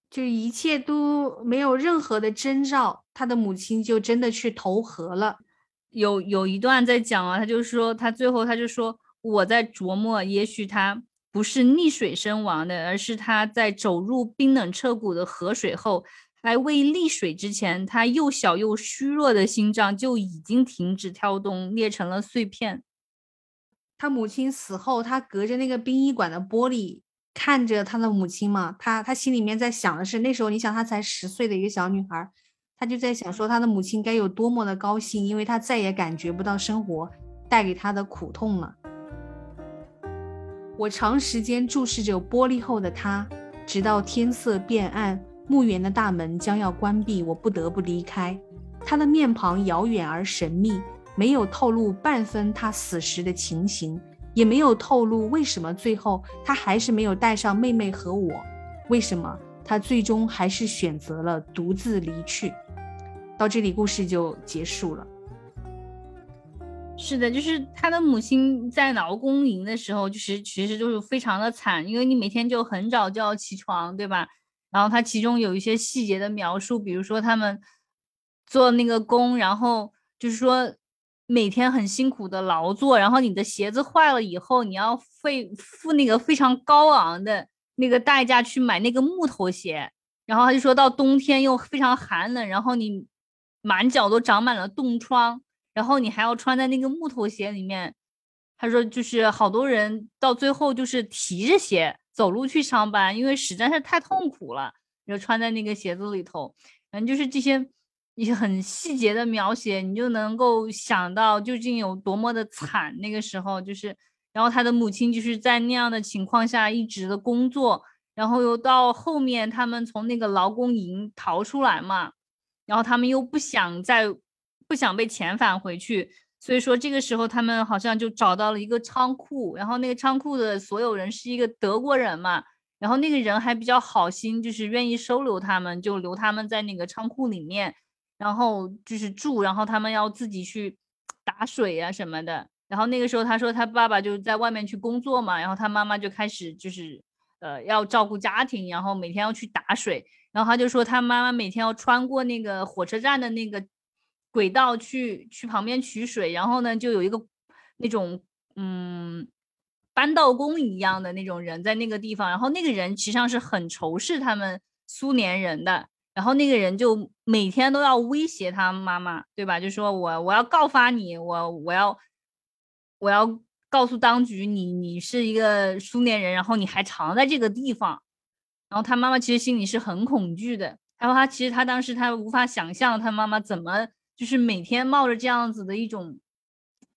B: 就一切都没有任何的征兆，他的母亲就真的去投河了。
A: 有有一段在讲啊，他就说他最后他就说我在琢磨，也许他不是溺水身亡的，而是他在走入冰冷彻骨的河水后，还未溺水之前，他又小又虚弱的心脏就已经停止跳动，裂成了碎片。
B: 他母亲死后，他隔着那个殡仪馆的玻璃看着他的母亲嘛，他他心里面在想的是，那时候你想，他才十岁的一个小女孩，他就在想说，他的母亲该有多么的高兴，因为他再也感觉不到生活带给他的苦痛了。我长时间注视着玻璃后的他，直到天色变暗，墓园的大门将要关闭，我不得不离开。他的面庞遥远而神秘。没有透露半分他死时的情形，也没有透露为什么最后他还是没有带上妹妹和我，为什么他最终还是选择了独自离去。到这里，故事就结束了。
A: 是的，就是他的母亲在劳工营的时候，就是其实就是非常的惨，因为你每天就很早就要起床，对吧？然后他其中有一些细节的描述，比如说他们做那个工，然后就是说。每天很辛苦的劳作，然后你的鞋子坏了以后，你要费付那个非常高昂的那个代价去买那个木头鞋。然后他就说到冬天又非常寒冷，然后你满脚都长满了冻疮，然后你还要穿在那个木头鞋里面。他说就是好多人到最后就是提着鞋走路去上班，因为实在是太痛苦了，就穿在那个鞋子里头。反正就是这些。一些很细节的描写，你就能够想到究竟有多么的惨。那个时候就是，然后他的母亲就是在那样的情况下一直的工作，然后又到后面他们从那个劳工营逃出来嘛，然后他们又不想再不想被遣返回去，所以说这个时候他们好像就找到了一个仓库，然后那个仓库的所有人是一个德国人嘛，然后那个人还比较好心，就是愿意收留他们，就留他们在那个仓库里面。然后就是住，然后他们要自己去打水啊什么的。然后那个时候他说他爸爸就在外面去工作嘛，然后他妈妈就开始就是呃要照顾家庭，然后每天要去打水。然后他就说他妈妈每天要穿过那个火车站的那个轨道去去旁边取水。然后呢就有一个那种嗯搬道工一样的那种人在那个地方，然后那个人实际上是很仇视他们苏联人的。然后那个人就每天都要威胁他妈妈，对吧？就说我我要告发你，我我要我要告诉当局，你你是一个苏联人，然后你还藏在这个地方。然后他妈妈其实心里是很恐惧的。然后他其实他当时他无法想象他妈妈怎么就是每天冒着这样子的一种，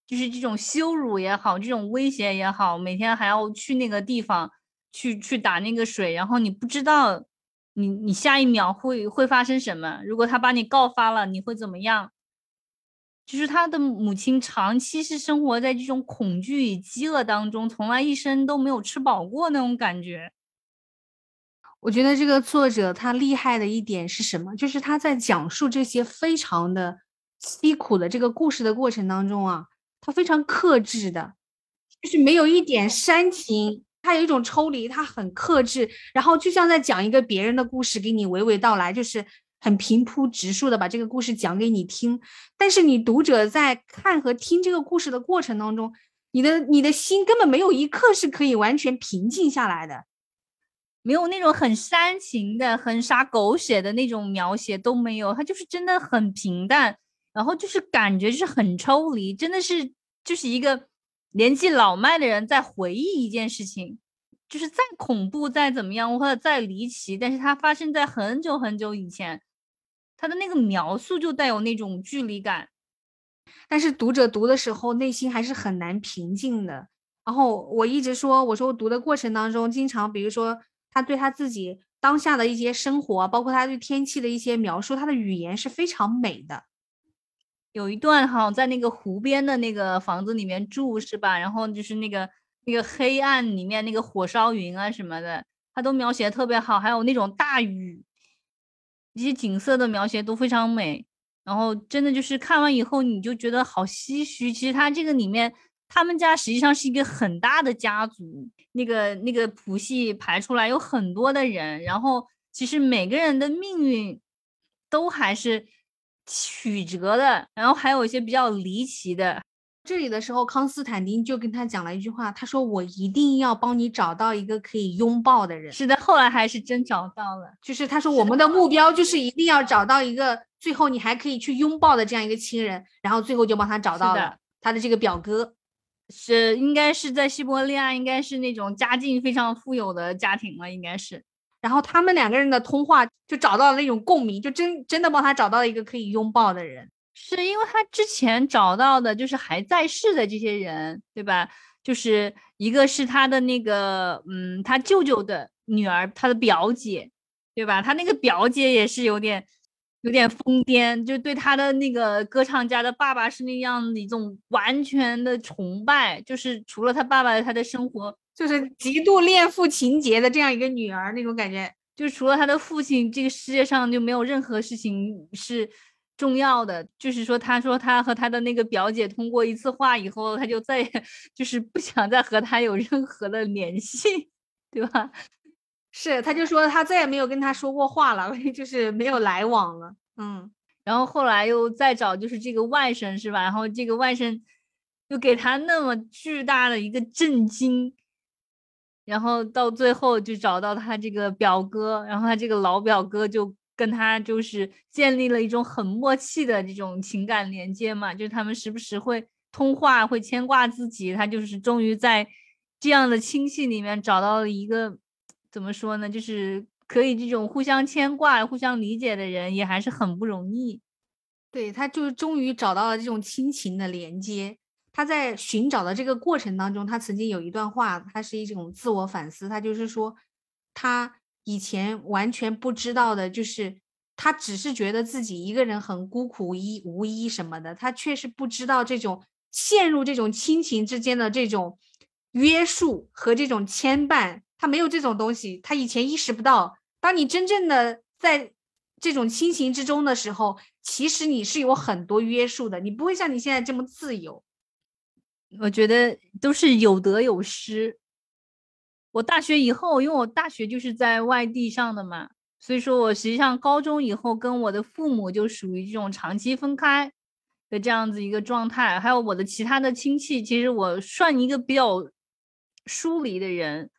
A: 就是这种羞辱也好，这种威胁也好，每天还要去那个地方去去打那个水，然后你不知道。你你下一秒会会发生什么？如果他把你告发了，你会怎么样？就是他的母亲长期是生活在这种恐惧与饥饿当中，从来一生都没有吃饱过那种感觉。
B: 我觉得这个作者他厉害的一点是什么？就是他在讲述这些非常的凄苦的这个故事的过程当中啊，他非常克制的，就是没有一点煽情。他有一种抽离，他很克制，然后就像在讲一个别人的故事，给你娓娓道来，就是很平铺直述的把这个故事讲给你听。但是你读者在看和听这个故事的过程当中，你的你的心根本没有一刻是可以完全平静下来的，
A: 没有那种很煽情的、很杀狗血的那种描写都没有，他就是真的很平淡，然后就是感觉就是很抽离，真的是就是一个。年纪老迈的人在回忆一件事情，就是再恐怖、再怎么样或者再离奇，但是它发生在很久很久以前，他的那个描述就带有那种距离感。
B: 但是读者读的时候内心还是很难平静的。然后我一直说，我说我读的过程当中，经常比如说他对他自己当下的一些生活，包括他对天气的一些描述，他的语言是非常美的。
A: 有一段哈，在那个湖边的那个房子里面住是吧？然后就是那个那个黑暗里面那个火烧云啊什么的，他都描写的特别好。还有那种大雨，一些景色的描写都非常美。然后真的就是看完以后你就觉得好唏嘘。其实他这个里面，他们家实际上是一个很大的家族，那个那个谱系排出来有很多的人，然后其实每个人的命运都还是。曲折的，然后还有一些比较离奇的。
B: 这里的时候，康斯坦丁就跟他讲了一句话，他说：“我一定要帮你找到一个可以拥抱的人。”
A: 是的，后来还是真找到了。
B: 就是他说，我们的目标就是一定要找到一个最后你还可以去拥抱的这样一个亲人，然后最后就帮他找到了他的这个表哥，
A: 是应该是在西伯利亚，应该是那种家境非常富有的家庭了，应该是。
B: 然后他们两个人的通话就找到了那种共鸣，就真真的帮他找到了一个可以拥抱的人。
A: 是因为他之前找到的就是还在世的这些人，对吧？就是一个是他的那个，嗯，他舅舅的女儿，他的表姐，对吧？他那个表姐也是有点有点疯癫，就对他的那个歌唱家的爸爸是那样的一种完全的崇拜，就是除了他爸爸，他的生活
B: 就是极度恋父情节的这样一个女儿那种感觉，
A: 就是除了他的父亲，这个世界上就没有任何事情是。重要的就是说，他说他和他的那个表姐通过一次话以后，他就再也就是不想再和他有任何的联系，对吧？
B: 是，他就说他再也没有跟他说过话了，就是没有来往了。嗯，
A: 然后后来又再找，就是这个外甥是吧？然后这个外甥又给他那么巨大的一个震惊，然后到最后就找到他这个表哥，然后他这个老表哥就。跟他就是建立了一种很默契的这种情感连接嘛，就是他们时不时会通话，会牵挂自己。他就是终于在这样的亲戚里面找到了一个怎么说呢，就是可以这种互相牵挂、互相理解的人，也还是很不容易。
B: 对，他就是终于找到了这种亲情的连接。他在寻找的这个过程当中，他曾经有一段话，他是一种自我反思。他就是说，他。以前完全不知道的，就是他只是觉得自己一个人很孤苦无依、无依什么的。他确实不知道这种陷入这种亲情之间的这种约束和这种牵绊，他没有这种东西。他以前意识不到，当你真正的在这种亲情之中的时候，其实你是有很多约束的，你不会像你现在这么自由。
A: 我觉得都是有得有失。我大学以后，因为我大学就是在外地上的嘛，所以说我实际上高中以后跟我的父母就属于这种长期分开的这样子一个状态。还有我的其他的亲戚，其实我算一个比较疏离的人，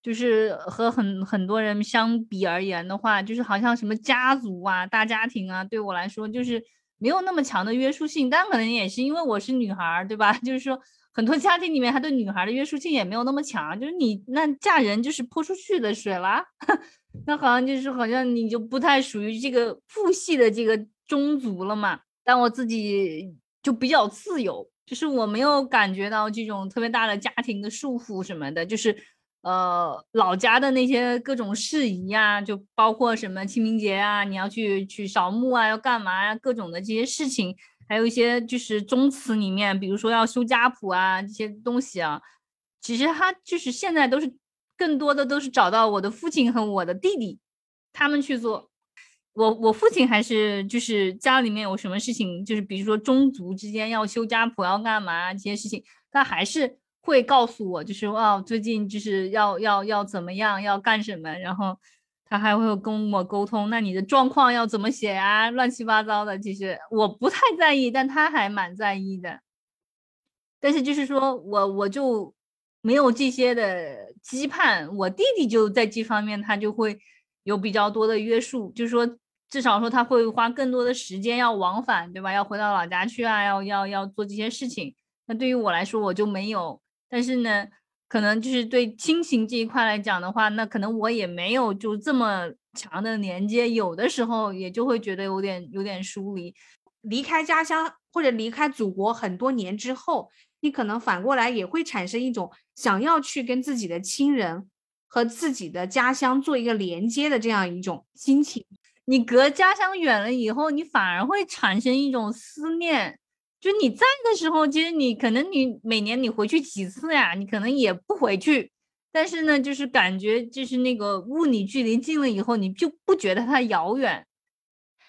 A: 就是和很很多人相比而言的话，就是好像什么家族啊、大家庭啊，对我来说就是没有那么强的约束性。但可能也是因为我是女孩，对吧？就是说。很多家庭里面，他对女孩的约束性也没有那么强，就是你那嫁人就是泼出去的水啦，那好像就是好像你就不太属于这个父系的这个宗族了嘛。但我自己就比较自由，就是我没有感觉到这种特别大的家庭的束缚什么的，就是呃老家的那些各种事宜呀，就包括什么清明节啊，你要去去扫墓啊，要干嘛呀，各种的这些事情。还有一些就是宗祠里面，比如说要修家谱啊这些东西啊，其实他就是现在都是更多的都是找到我的父亲和我的弟弟他们去做。我我父亲还是就是家里面有什么事情，就是比如说宗族之间要修家谱要干嘛这些事情，他还是会告诉我，就是哦最近就是要要要怎么样要干什么，然后。他还会跟我沟通，那你的状况要怎么写啊？乱七八糟的，其实我不太在意，但他还蛮在意的。但是就是说我我就没有这些的期盼，我弟弟就在这方面他就会有比较多的约束，就是说至少说他会花更多的时间要往返，对吧？要回到老家去啊，要要要做这些事情。那对于我来说我就没有，但是呢。可能就是对亲情这一块来讲的话，那可能我也没有就这么强的连接，有的时候也就会觉得有点有点疏离。
B: 离开家乡或者离开祖国很多年之后，你可能反过来也会产生一种想要去跟自己的亲人和自己的家乡做一个连接的这样一种心情。
A: 你隔家乡远了以后，你反而会产生一种思念。就你在的时候，其实你可能你每年你回去几次呀？你可能也不回去，但是呢，就是感觉就是那个物理距离近了以后，你就不觉得它遥远。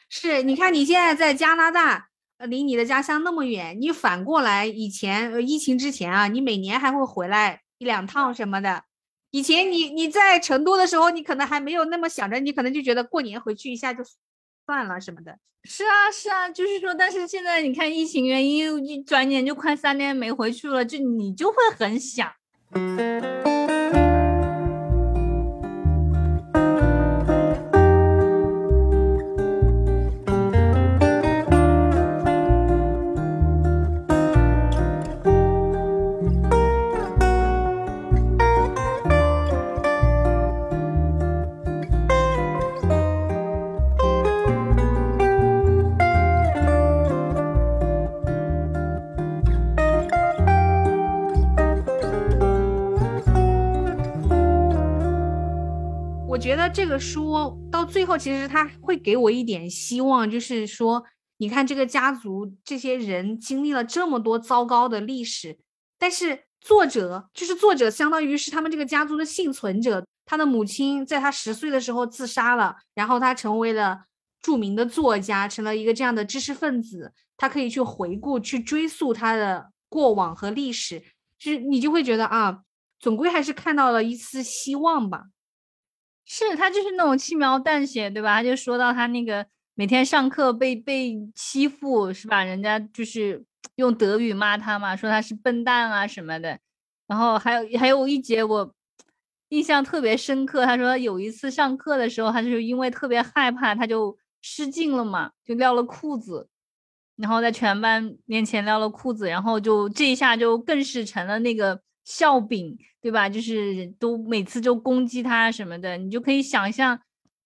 B: 是，你看你现在在加拿大，离你的家乡那么远，你反过来以前疫情之前啊，你每年还会回来一两趟什么的。以前你你在成都的时候，你可能还没有那么想着，你可能就觉得过年回去一下就算了什么的。
A: 是啊，是啊，就是说，但是现在你看疫情原因，一转眼就快三年没回去了，就你就会很想。
B: 觉得这个书到最后，其实他会给我一点希望，就是说，你看这个家族这些人经历了这么多糟糕的历史，但是作者就是作者，相当于是他们这个家族的幸存者。他的母亲在他十岁的时候自杀了，然后他成为了著名的作家，成了一个这样的知识分子，他可以去回顾、去追溯他的过往和历史，就是你就会觉得啊，总归还是看到了一丝希望吧。
A: 是他就是那种轻描淡写，对吧？他就说到他那个每天上课被被欺负，是吧？人家就是 用德语骂他嘛，说他是笨蛋啊什么的。然后还有还有一节我 印象特别深刻，他说有一次上课的时候，他就是因为特别害怕，他就失禁了嘛，就撂了裤子，然后在全班面前撂了裤子，然后就这一下就更是成了那个。笑柄，对吧？就是都每次就攻击他什么的，你就可以想象，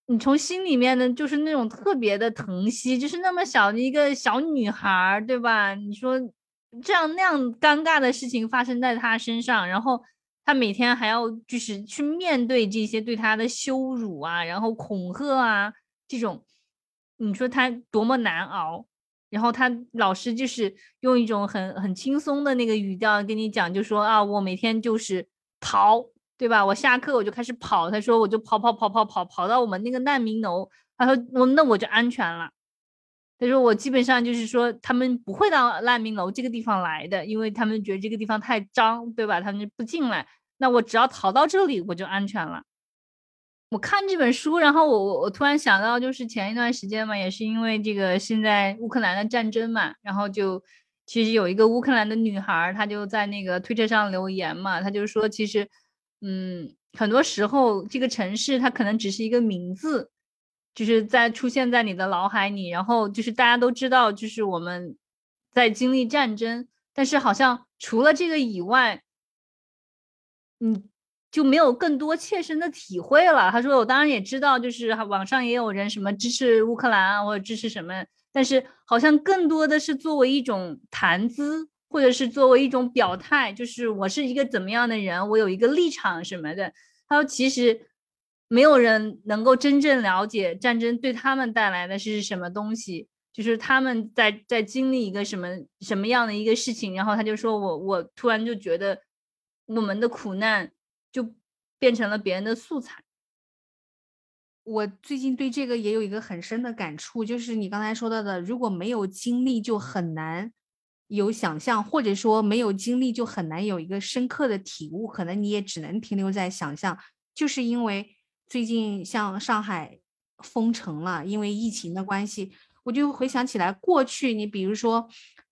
A: 你从心里面呢，就是那种特别的疼惜，就是那么小的一个小女孩，对吧？你说这样那样尴尬的事情发生在他身上，然后他每天还要就是去面对这些对他的羞辱啊，然后恐吓啊，这种，你说他多么难熬。然后他老师就是用一种很很轻松的那个语调跟你讲，就说啊，我每天就是跑，对吧？我下课我就开始跑。他说我就跑跑跑跑跑跑到我们那个难民楼。他说我那我就安全了。他说我基本上就是说他们不会到难民楼这个地方来的，因为他们觉得这个地方太脏，对吧？他们就不进来。那我只要逃到这里，我就安全了。我看这本书，然后我我我突然想到，就是前一段时间嘛，也是因为这个现在乌克兰的战争嘛，然后就其实有一个乌克兰的女孩，她就在那个推特上留言嘛，她就说，其实嗯，很多时候这个城市它可能只是一个名字，就是在出现在你的脑海里，然后就是大家都知道，就是我们在经历战争，但是好像除了这个以外，嗯。就没有更多切身的体会了。他说：“我当然也知道，就是网上也有人什么支持乌克兰啊，或者支持什么，但是好像更多的是作为一种谈资，或者是作为一种表态，就是我是一个怎么样的人，我有一个立场什么的。”他说：“其实没有人能够真正了解战争对他们带来的是什么东西，就是他们在在经历一个什么什么样的一个事情。”然后他就说：“我我突然就觉得我们的苦难。”变成了别人的素材。
B: 我最近对这个也有一个很深的感触，就是你刚才说到的，如果没有经历，就很难有想象，或者说没有经历，就很难有一个深刻的体悟。可能你也只能停留在想象。就是因为最近像上海封城了，因为疫情的关系，我就回想起来过去，你比如说，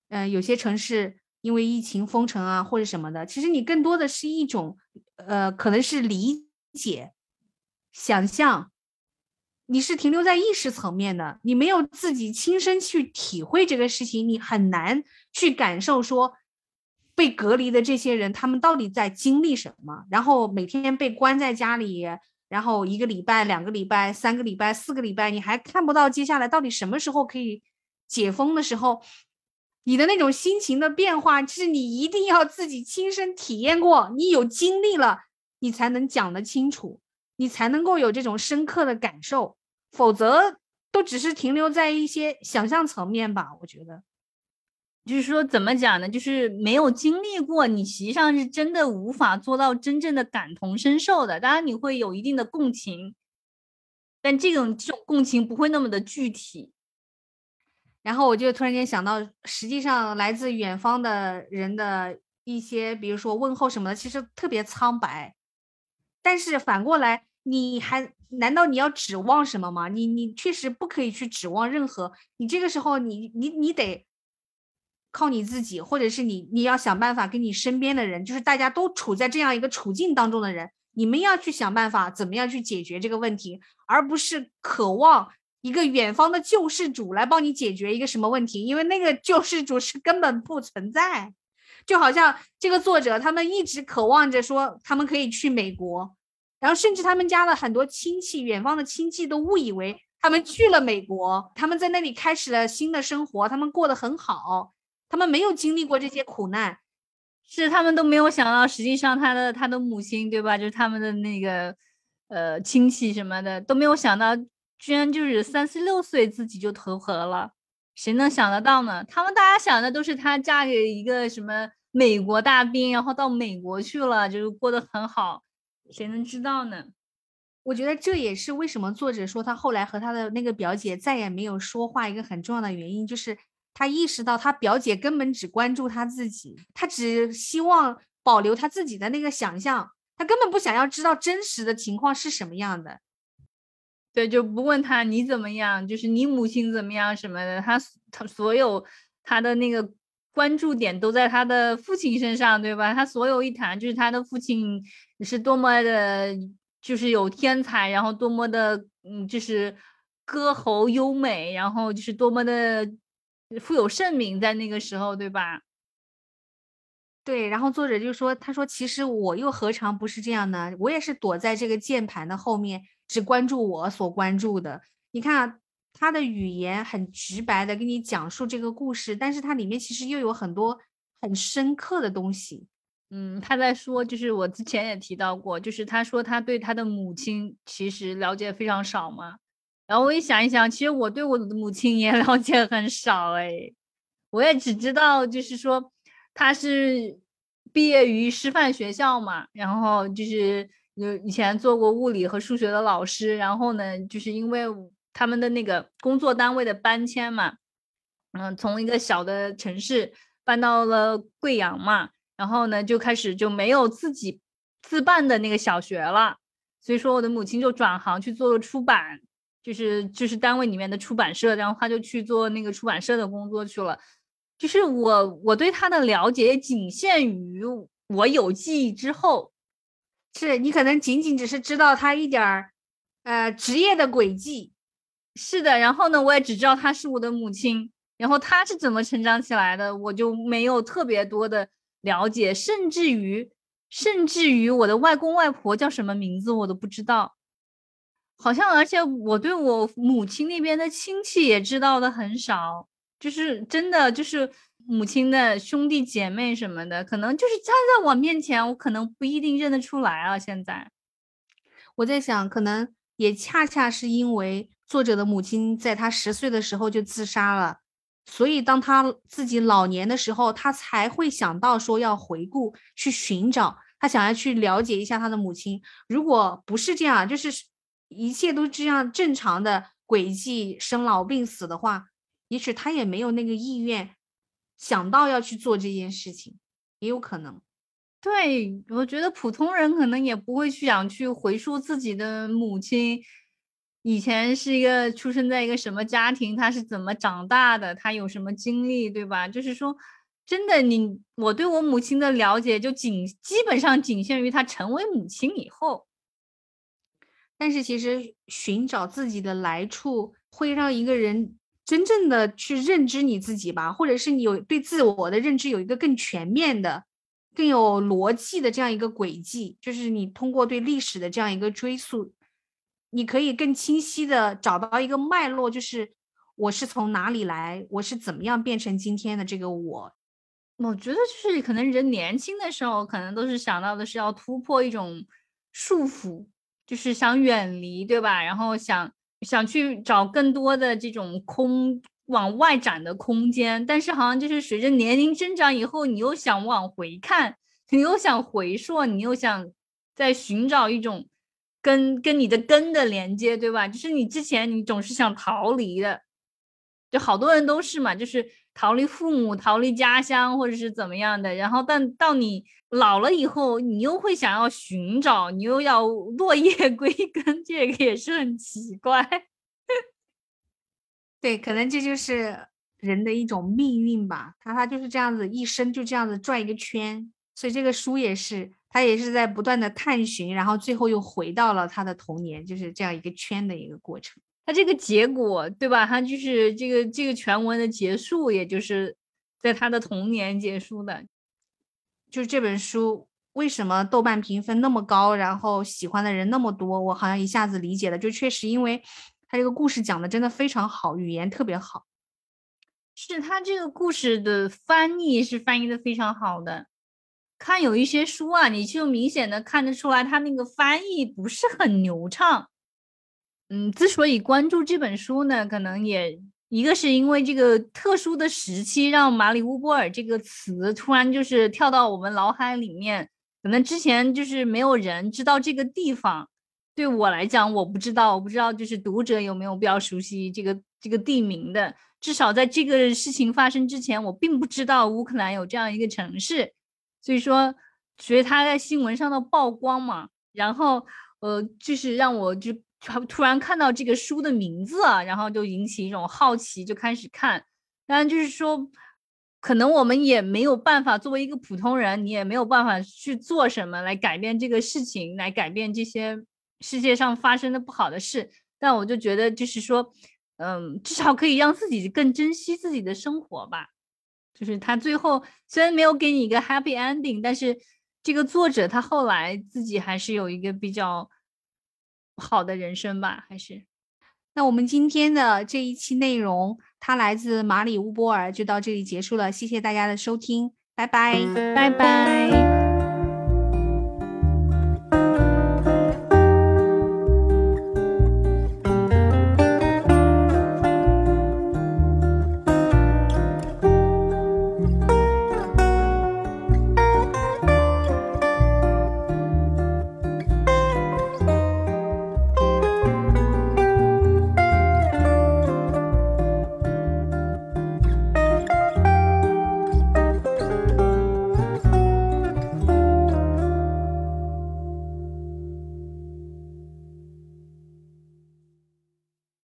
B: 嗯，有些城市。因为疫情封城啊，或者什么的，其实你更多的是一种，呃，可能是理解、想象，你是停留在意识层面的，你没有自己亲身去体会这个事情，你很难去感受说被隔离的这些人他们到底在经历什么，然后每天被关在家里，然后一个礼拜、两个礼拜、三个礼拜、四个礼拜，你还看不到接下来到底什么时候可以解封的时候。你的那种心情的变化，是你一定要自己亲身体验过，你有经历了，你才能讲得清楚，你才能够有这种深刻的感受，否则都只是停留在一些想象层面吧。我觉得，
A: 就是说怎么讲呢？就是没有经历过，你实际上是真的无法做到真正的感同身受的。当然你会有一定的共情，但这种这种共情不会那么的具体。
B: 然后我就突然间想到，实际上来自远方的人的一些，比如说问候什么的，其实特别苍白。但是反过来，你还难道你要指望什么吗？你你确实不可以去指望任何，你这个时候你你你得靠你自己，或者是你你要想办法跟你身边的人，就是大家都处在这样一个处境当中的人，你们要去想办法怎么样去解决这个问题，而不是渴望一个远方的救世主来帮你解决一个什么问题，因为那个救世主是根本不存在。就好像这个作者他们一直渴望着说他们可以去美国。然后，甚至他们家的很多亲戚，远方的亲戚都误以为他们去了美国，他们在那里开始了新的生活，他们过得很好，他们没有经历过这些苦难，
A: 是他们都没有想到，实际上他的他的母亲，对吧？就是他们的那个呃亲戚什么的都没有想到，居然就是三十六岁自己就投河了，谁能想得到呢？他们大家想的都是她嫁给一个什么美国大兵，然后到美国去了，就是过得很好。谁能知道呢？
B: 我觉得这也是为什么作者说他后来和他的那个表姐再也没有说话一个很重要的原因，就是他意识到他表姐根本只关注他自己，他只希望保留他自己的那个想象，他根本不想要知道真实的情况是什么样的。
A: 对，就不问他你怎么样，就是你母亲怎么样什么的，他他所有他的那个。关注点都在他的父亲身上，对吧？他所有一谈就是他的父亲是多么的，就是有天才，然后多么的，嗯，就是歌喉优美，然后就是多么的富有盛名，在那个时候，对吧？
B: 对，然后作者就说：“他说，其实我又何尝不是这样呢？我也是躲在这个键盘的后面，只关注我所关注的。你看。”他的语言很直白的给你讲述这个故事，但是它里面其实又有很多很深刻的东西。
A: 嗯，他在说，就是我之前也提到过，就是他说他对他的母亲其实了解非常少嘛。然后我一想一想，其实我对我的母亲也 了解很少哎，我也只知道就是说他是毕业于师范学校嘛，然后就是有以前做过物理和数学的老师，然后呢，就是因为。他们的那个工作单位的搬迁嘛，嗯，从一个小的城市搬到了贵阳嘛，然后呢就开始就没有自己自办的那个小学了，所以说我的母亲就转行去做了出版，就是就是单位里面的出版社，然后他就去做那个出版社的工作去了。就是我我对他的了解仅限于我有记忆之后，
B: 是你可能仅仅只是知道他一点儿呃职业的轨迹。
A: 是的，然后呢，我也只知道她是我的母亲，然后她是怎么成长起来的，我就没有特别多的了解，甚至于，甚至于我的外公外婆叫什么名字我都不知道，好像，而且我对我母亲那边的亲戚也知道的很少，就是真的就是母亲的兄弟姐妹什么的，可能就是站在我面前，我可能不一定认得出来啊。现在，
B: 我在想，可能也恰恰是因为。作者的母亲在他十岁的时候就自杀了，所以当他自己老年的时候，他才会想到说要回顾去寻找，他想要去了解一下他的母亲。如果不是这样，就是一切都这样正常的轨迹，生老病死的话，也许他也没有那个意愿想到要去做这件事情，也有可能。
A: 对，我觉得普通人可能也不会去想去回溯自己的母亲。以前是一个出生在一个什么家庭，她是怎么长大的，她有什么经历，对吧？就是说，真的，你我对我母亲的了解就仅基本上仅限于她成为母亲以后。
B: 但是其实寻找自己的来处，会让一个人真正的去认知你自己吧，或者是你有对自我的认知有一个更全面的、更有逻辑的这样一个轨迹，就是你通过对历史的这样一个追溯。你可以更清晰的找到一个脉络，就是我是从哪里来，我是怎么样变成今天的这个我。
A: 我觉得就是可能人年轻的时候，可能都是想到的是要突破一种束缚，就是想远离，对吧？然后想想去找更多的这种空往外展的空间。但是好像就是随着年龄增长以后，你又想往回看，你又想回溯，你又想在寻找一种。跟跟你的根的连接，对吧？就是你之前你总是想逃离的，就好多人都是嘛，就是逃离父母、逃离家乡，或者是怎么样的。然后，但到你老了以后，你又会想要寻找，你又要落叶归根，这个也是很奇怪。
B: 对，可能这就是人的一种命运吧。他他就是这样子，一生就这样子转一个圈。所以这个书也是，他也是在不断的探寻，然后最后又回到了他的童年，就是这样一个圈的一个过程。
A: 他这个结果，对吧？他就是这个这个全文的结束，也就是在他的童年结束的。
B: 就是这本书为什么豆瓣评分那么高，然后喜欢的人那么多，我好像一下子理解了。就确实，因为他这个故事讲的真的非常好，语言特别好。
A: 是他这个故事的翻译是翻译的非常好的。看有一些书啊，你就明显的看得出来，他那个翻译不是很流畅。嗯，之所以关注这本书呢，可能也一个是因为这个特殊的时期，让马里乌波尔这个词突然就是跳到我们脑海里面。可能之前就是没有人知道这个地方，对我来讲我不知道，我不知道就是读者有没有比较熟悉这个这个地名的。至少在这个事情发生之前，我并不知道乌克兰有这样一个城市。所以说，随他在新闻上的曝光嘛，然后呃，就是让我就。突突然看到这个书的名字啊，然后就引起一种好奇，就开始看。当然，就是说，可能我们也没有办法，作为一个普通人，你也没有办法去做什么来改变这个事情，来改变这些世界上发生的不好的事。但我就觉得，就是说，嗯，至少可以让自己更珍惜自己的生活吧。就是他最后虽然没有给你一个 happy ending，但是这个作者他后来自己还是有一个比较。好的人生吧，还是？
B: 那我们今天的这一期内容，它来自马里乌波尔，就到这里结束了。谢谢大家的收听，拜拜，
A: 拜拜。